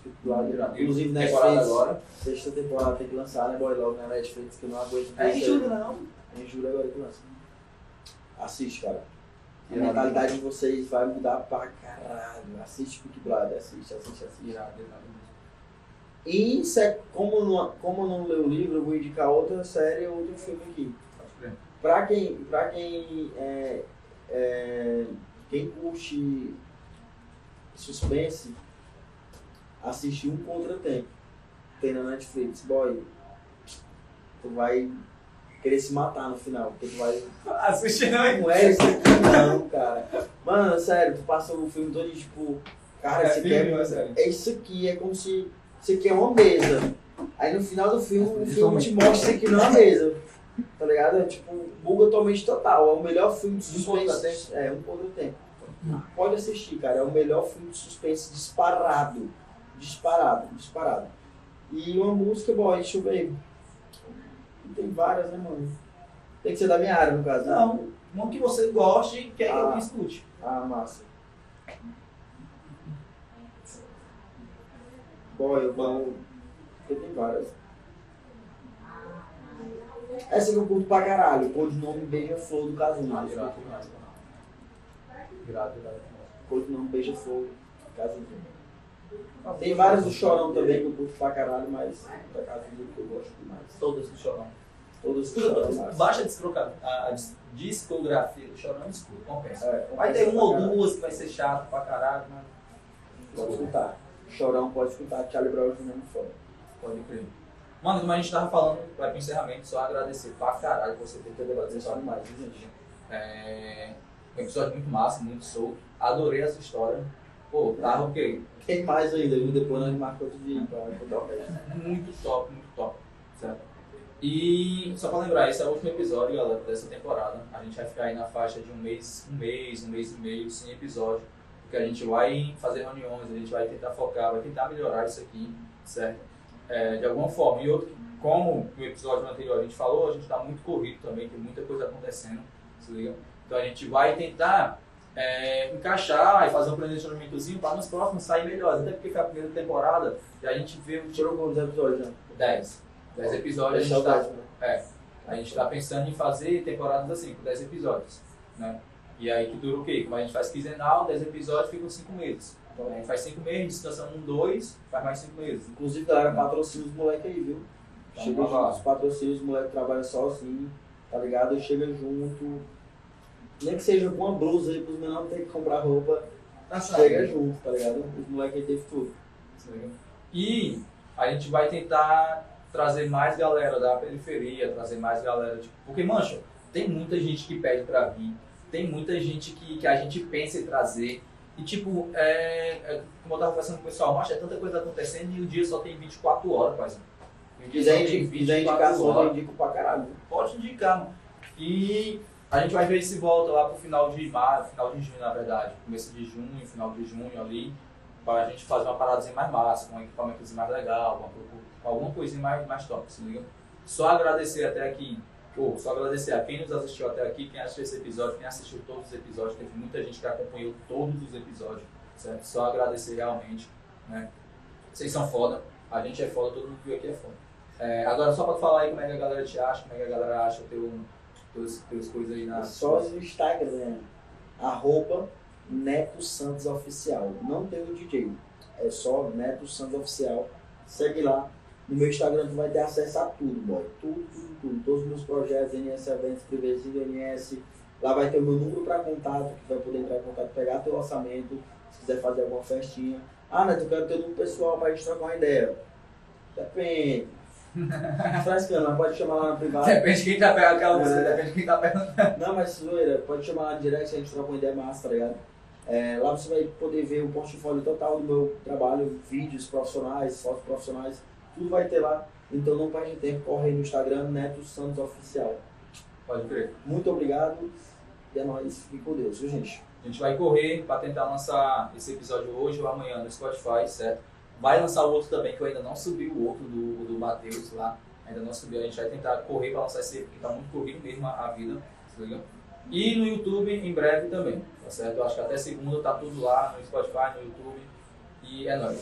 Big Blinder. Inclusive Netflix. agora. Sexta temporada tem que lançar, né, boy? Logo na Netflix, que eu não aguento É em julho, não. É em julho agora que lança. Assiste, cara. A Irado. mentalidade de vocês vai mudar pra caralho. Assiste Big Blinder, assiste, assiste, assiste. Irado, irado. E se, como, não, como eu não leio o livro, eu vou indicar outra série ou outro filme aqui. Pra quem, pra quem, é, é, quem curte suspense, assiste Um Contratempo. Tem na Netflix. Boy, tu vai querer se matar no final, porque tu vai Assiste não, hein? não é isso aqui não, cara. Mano, sério, tu passa o filme todo e tipo, cara, É isso aqui filme é, é é isso aqui, é como se isso aqui é uma mesa. Aí no final do filme, o filme te mostra isso aqui não é uma mesa. Tá ligado? É tipo, buga totalmente total. É o melhor filme de suspense. É, um contra o tempo. Pode assistir, cara. É o melhor filme de suspense disparado. Disparado, disparado. E uma música, boy, deixa eu ver. Tem várias, né, mano? Tem que ser da minha área, no caso. né? Não, uma que você goste e quer que Ah. eu escute. Ah, massa. Boy, eu vou. Porque tem várias. Essa que eu curto pra caralho. Codinome Beija-Flor do Casinho. Ah, irado demais. Irado, irado. Codinome Beija-Flor do Casinho. Tem várias do Chorão também que eu curto pra caralho, mas da Casinho que eu gosto demais. Todas do Chorão. Todas do Chorão. Baixa a discogra- a a dis- discografia do Chorão escuta, compensa. É, Vai ter uma ou duas que vai ser chato pra caralho, mas. Pode escutar. Chorão pode escutar. Charlie Brown Jr. é muito foda. Pode crer. Mano, como a gente tava falando, vai pro encerramento, só agradecer pra caralho você ter levado essa história. demais, viu, gente? É um episódio muito massa, muito solto. Adorei essa história. Pô, tava o quê? Tem mais ainda, viu? Depois nós marcamos outro dia pra contar o resto. Muito top, muito top. certo? E só para lembrar, esse é o último episódio, galera, dessa temporada. A gente vai ficar aí na faixa de um mês, um mês, um mês e meio sem episódio, porque a gente vai fazer reuniões, a gente vai tentar focar, vai tentar melhorar isso aqui, certo? É, de alguma forma. E outro, como no episódio anterior a gente falou, a gente está muito corrido também, tem muita coisa acontecendo, se liga? Então a gente vai tentar é, encaixar e fazer um planejamentozinho para nos próximos sair melhores. Até porque foi a primeira temporada e a gente vê Tirou quantos episódios, né? 10. 10 episódios a gente está é, a gente tá pensando em fazer temporadas assim, com 10 episódios. Né? E aí que dura o quê? Como a gente faz quinzenal, 10 episódios ficam 5 meses. Então gente faz 5 meses, descansando um, 2, faz mais 5 meses. Inclusive, galera, patrocina os moleques aí, viu? Então, Chega junto, os patrocínios, os moleques trabalham sozinho, tá ligado? Chega junto. Nem que seja com uma blusa aí pros menores não ter que comprar roupa. Tá Chega junto, tá ligado? Os moleques aí teve tudo. E a gente vai tentar trazer mais galera da periferia, trazer mais galera, tipo, porque, mancho, tem muita gente que pede pra vir, tem muita gente que, que a gente pensa em trazer. E, tipo, é, é, como eu tava conversando com o pessoal, mancho, é tanta coisa acontecendo e o dia só tem 24 horas, quase. E só Quiser, quiser indicação, eu indico pra caralho. Pode indicar, mano. E a gente vai ver se volta lá pro final de maio, final de junho, na verdade. Começo de junho, final de junho ali, pra gente fazer uma paradazinha mais massa, com um equipamentozinho mais legal, uma- alguma coisinha mais, mais top, se liga? Só agradecer até aqui, ou só agradecer a quem nos assistiu até aqui, quem assistiu esse episódio, quem assistiu todos os episódios, teve muita gente que acompanhou todos os episódios, certo? Só agradecer realmente, né? Vocês são foda, a gente é foda, todo mundo que veio aqui é foda. É, agora, só pra falar aí como é que a galera te acha, como é que a galera acha teu, teus, teus coisas aí na. Só no Instagram, arroba Neto Santos Oficial. Não tem o DJ, é só Neto Santos Oficial. Segue lá. No meu Instagram tu vai ter acesso a tudo, boy. Tudo, tudo, tudo. Todos os meus projetos, NS Eventos, Privezinho NS. Lá vai ter o meu número para contato, que vai poder entrar em contato, pegar teu orçamento, se quiser fazer alguma festinha. Ah, Neto, eu quero ter número pessoal pra gente trocar uma ideia. Depende. Frescando, pode chamar lá na privada. Depende de quem tá pegando aquela música, É. depende de quem tá pegando. Não, mas zoeira, pode chamar lá no direct, a gente troca uma ideia massa, tá ligado? É, lá você vai poder ver o portfólio total do meu trabalho, vídeos profissionais, fotos profissionais, tudo vai ter lá. Então não perde tempo, corre aí no Instagram, Neto Santos Oficial. Pode crer. Muito obrigado e é nóis, fique com Deus, viu gente? A gente vai correr para tentar lançar esse episódio hoje ou amanhã no Spotify, certo? Vai lançar o outro também, que eu ainda não subi o outro do, do Matheus lá. Ainda não subi, a gente vai tentar correr para lançar esse, porque tá muito corrido mesmo a, a vida, tá ligado? E no YouTube em breve também, tá certo? Eu acho que até segunda tá tudo lá no Spotify, no YouTube. E é nóis.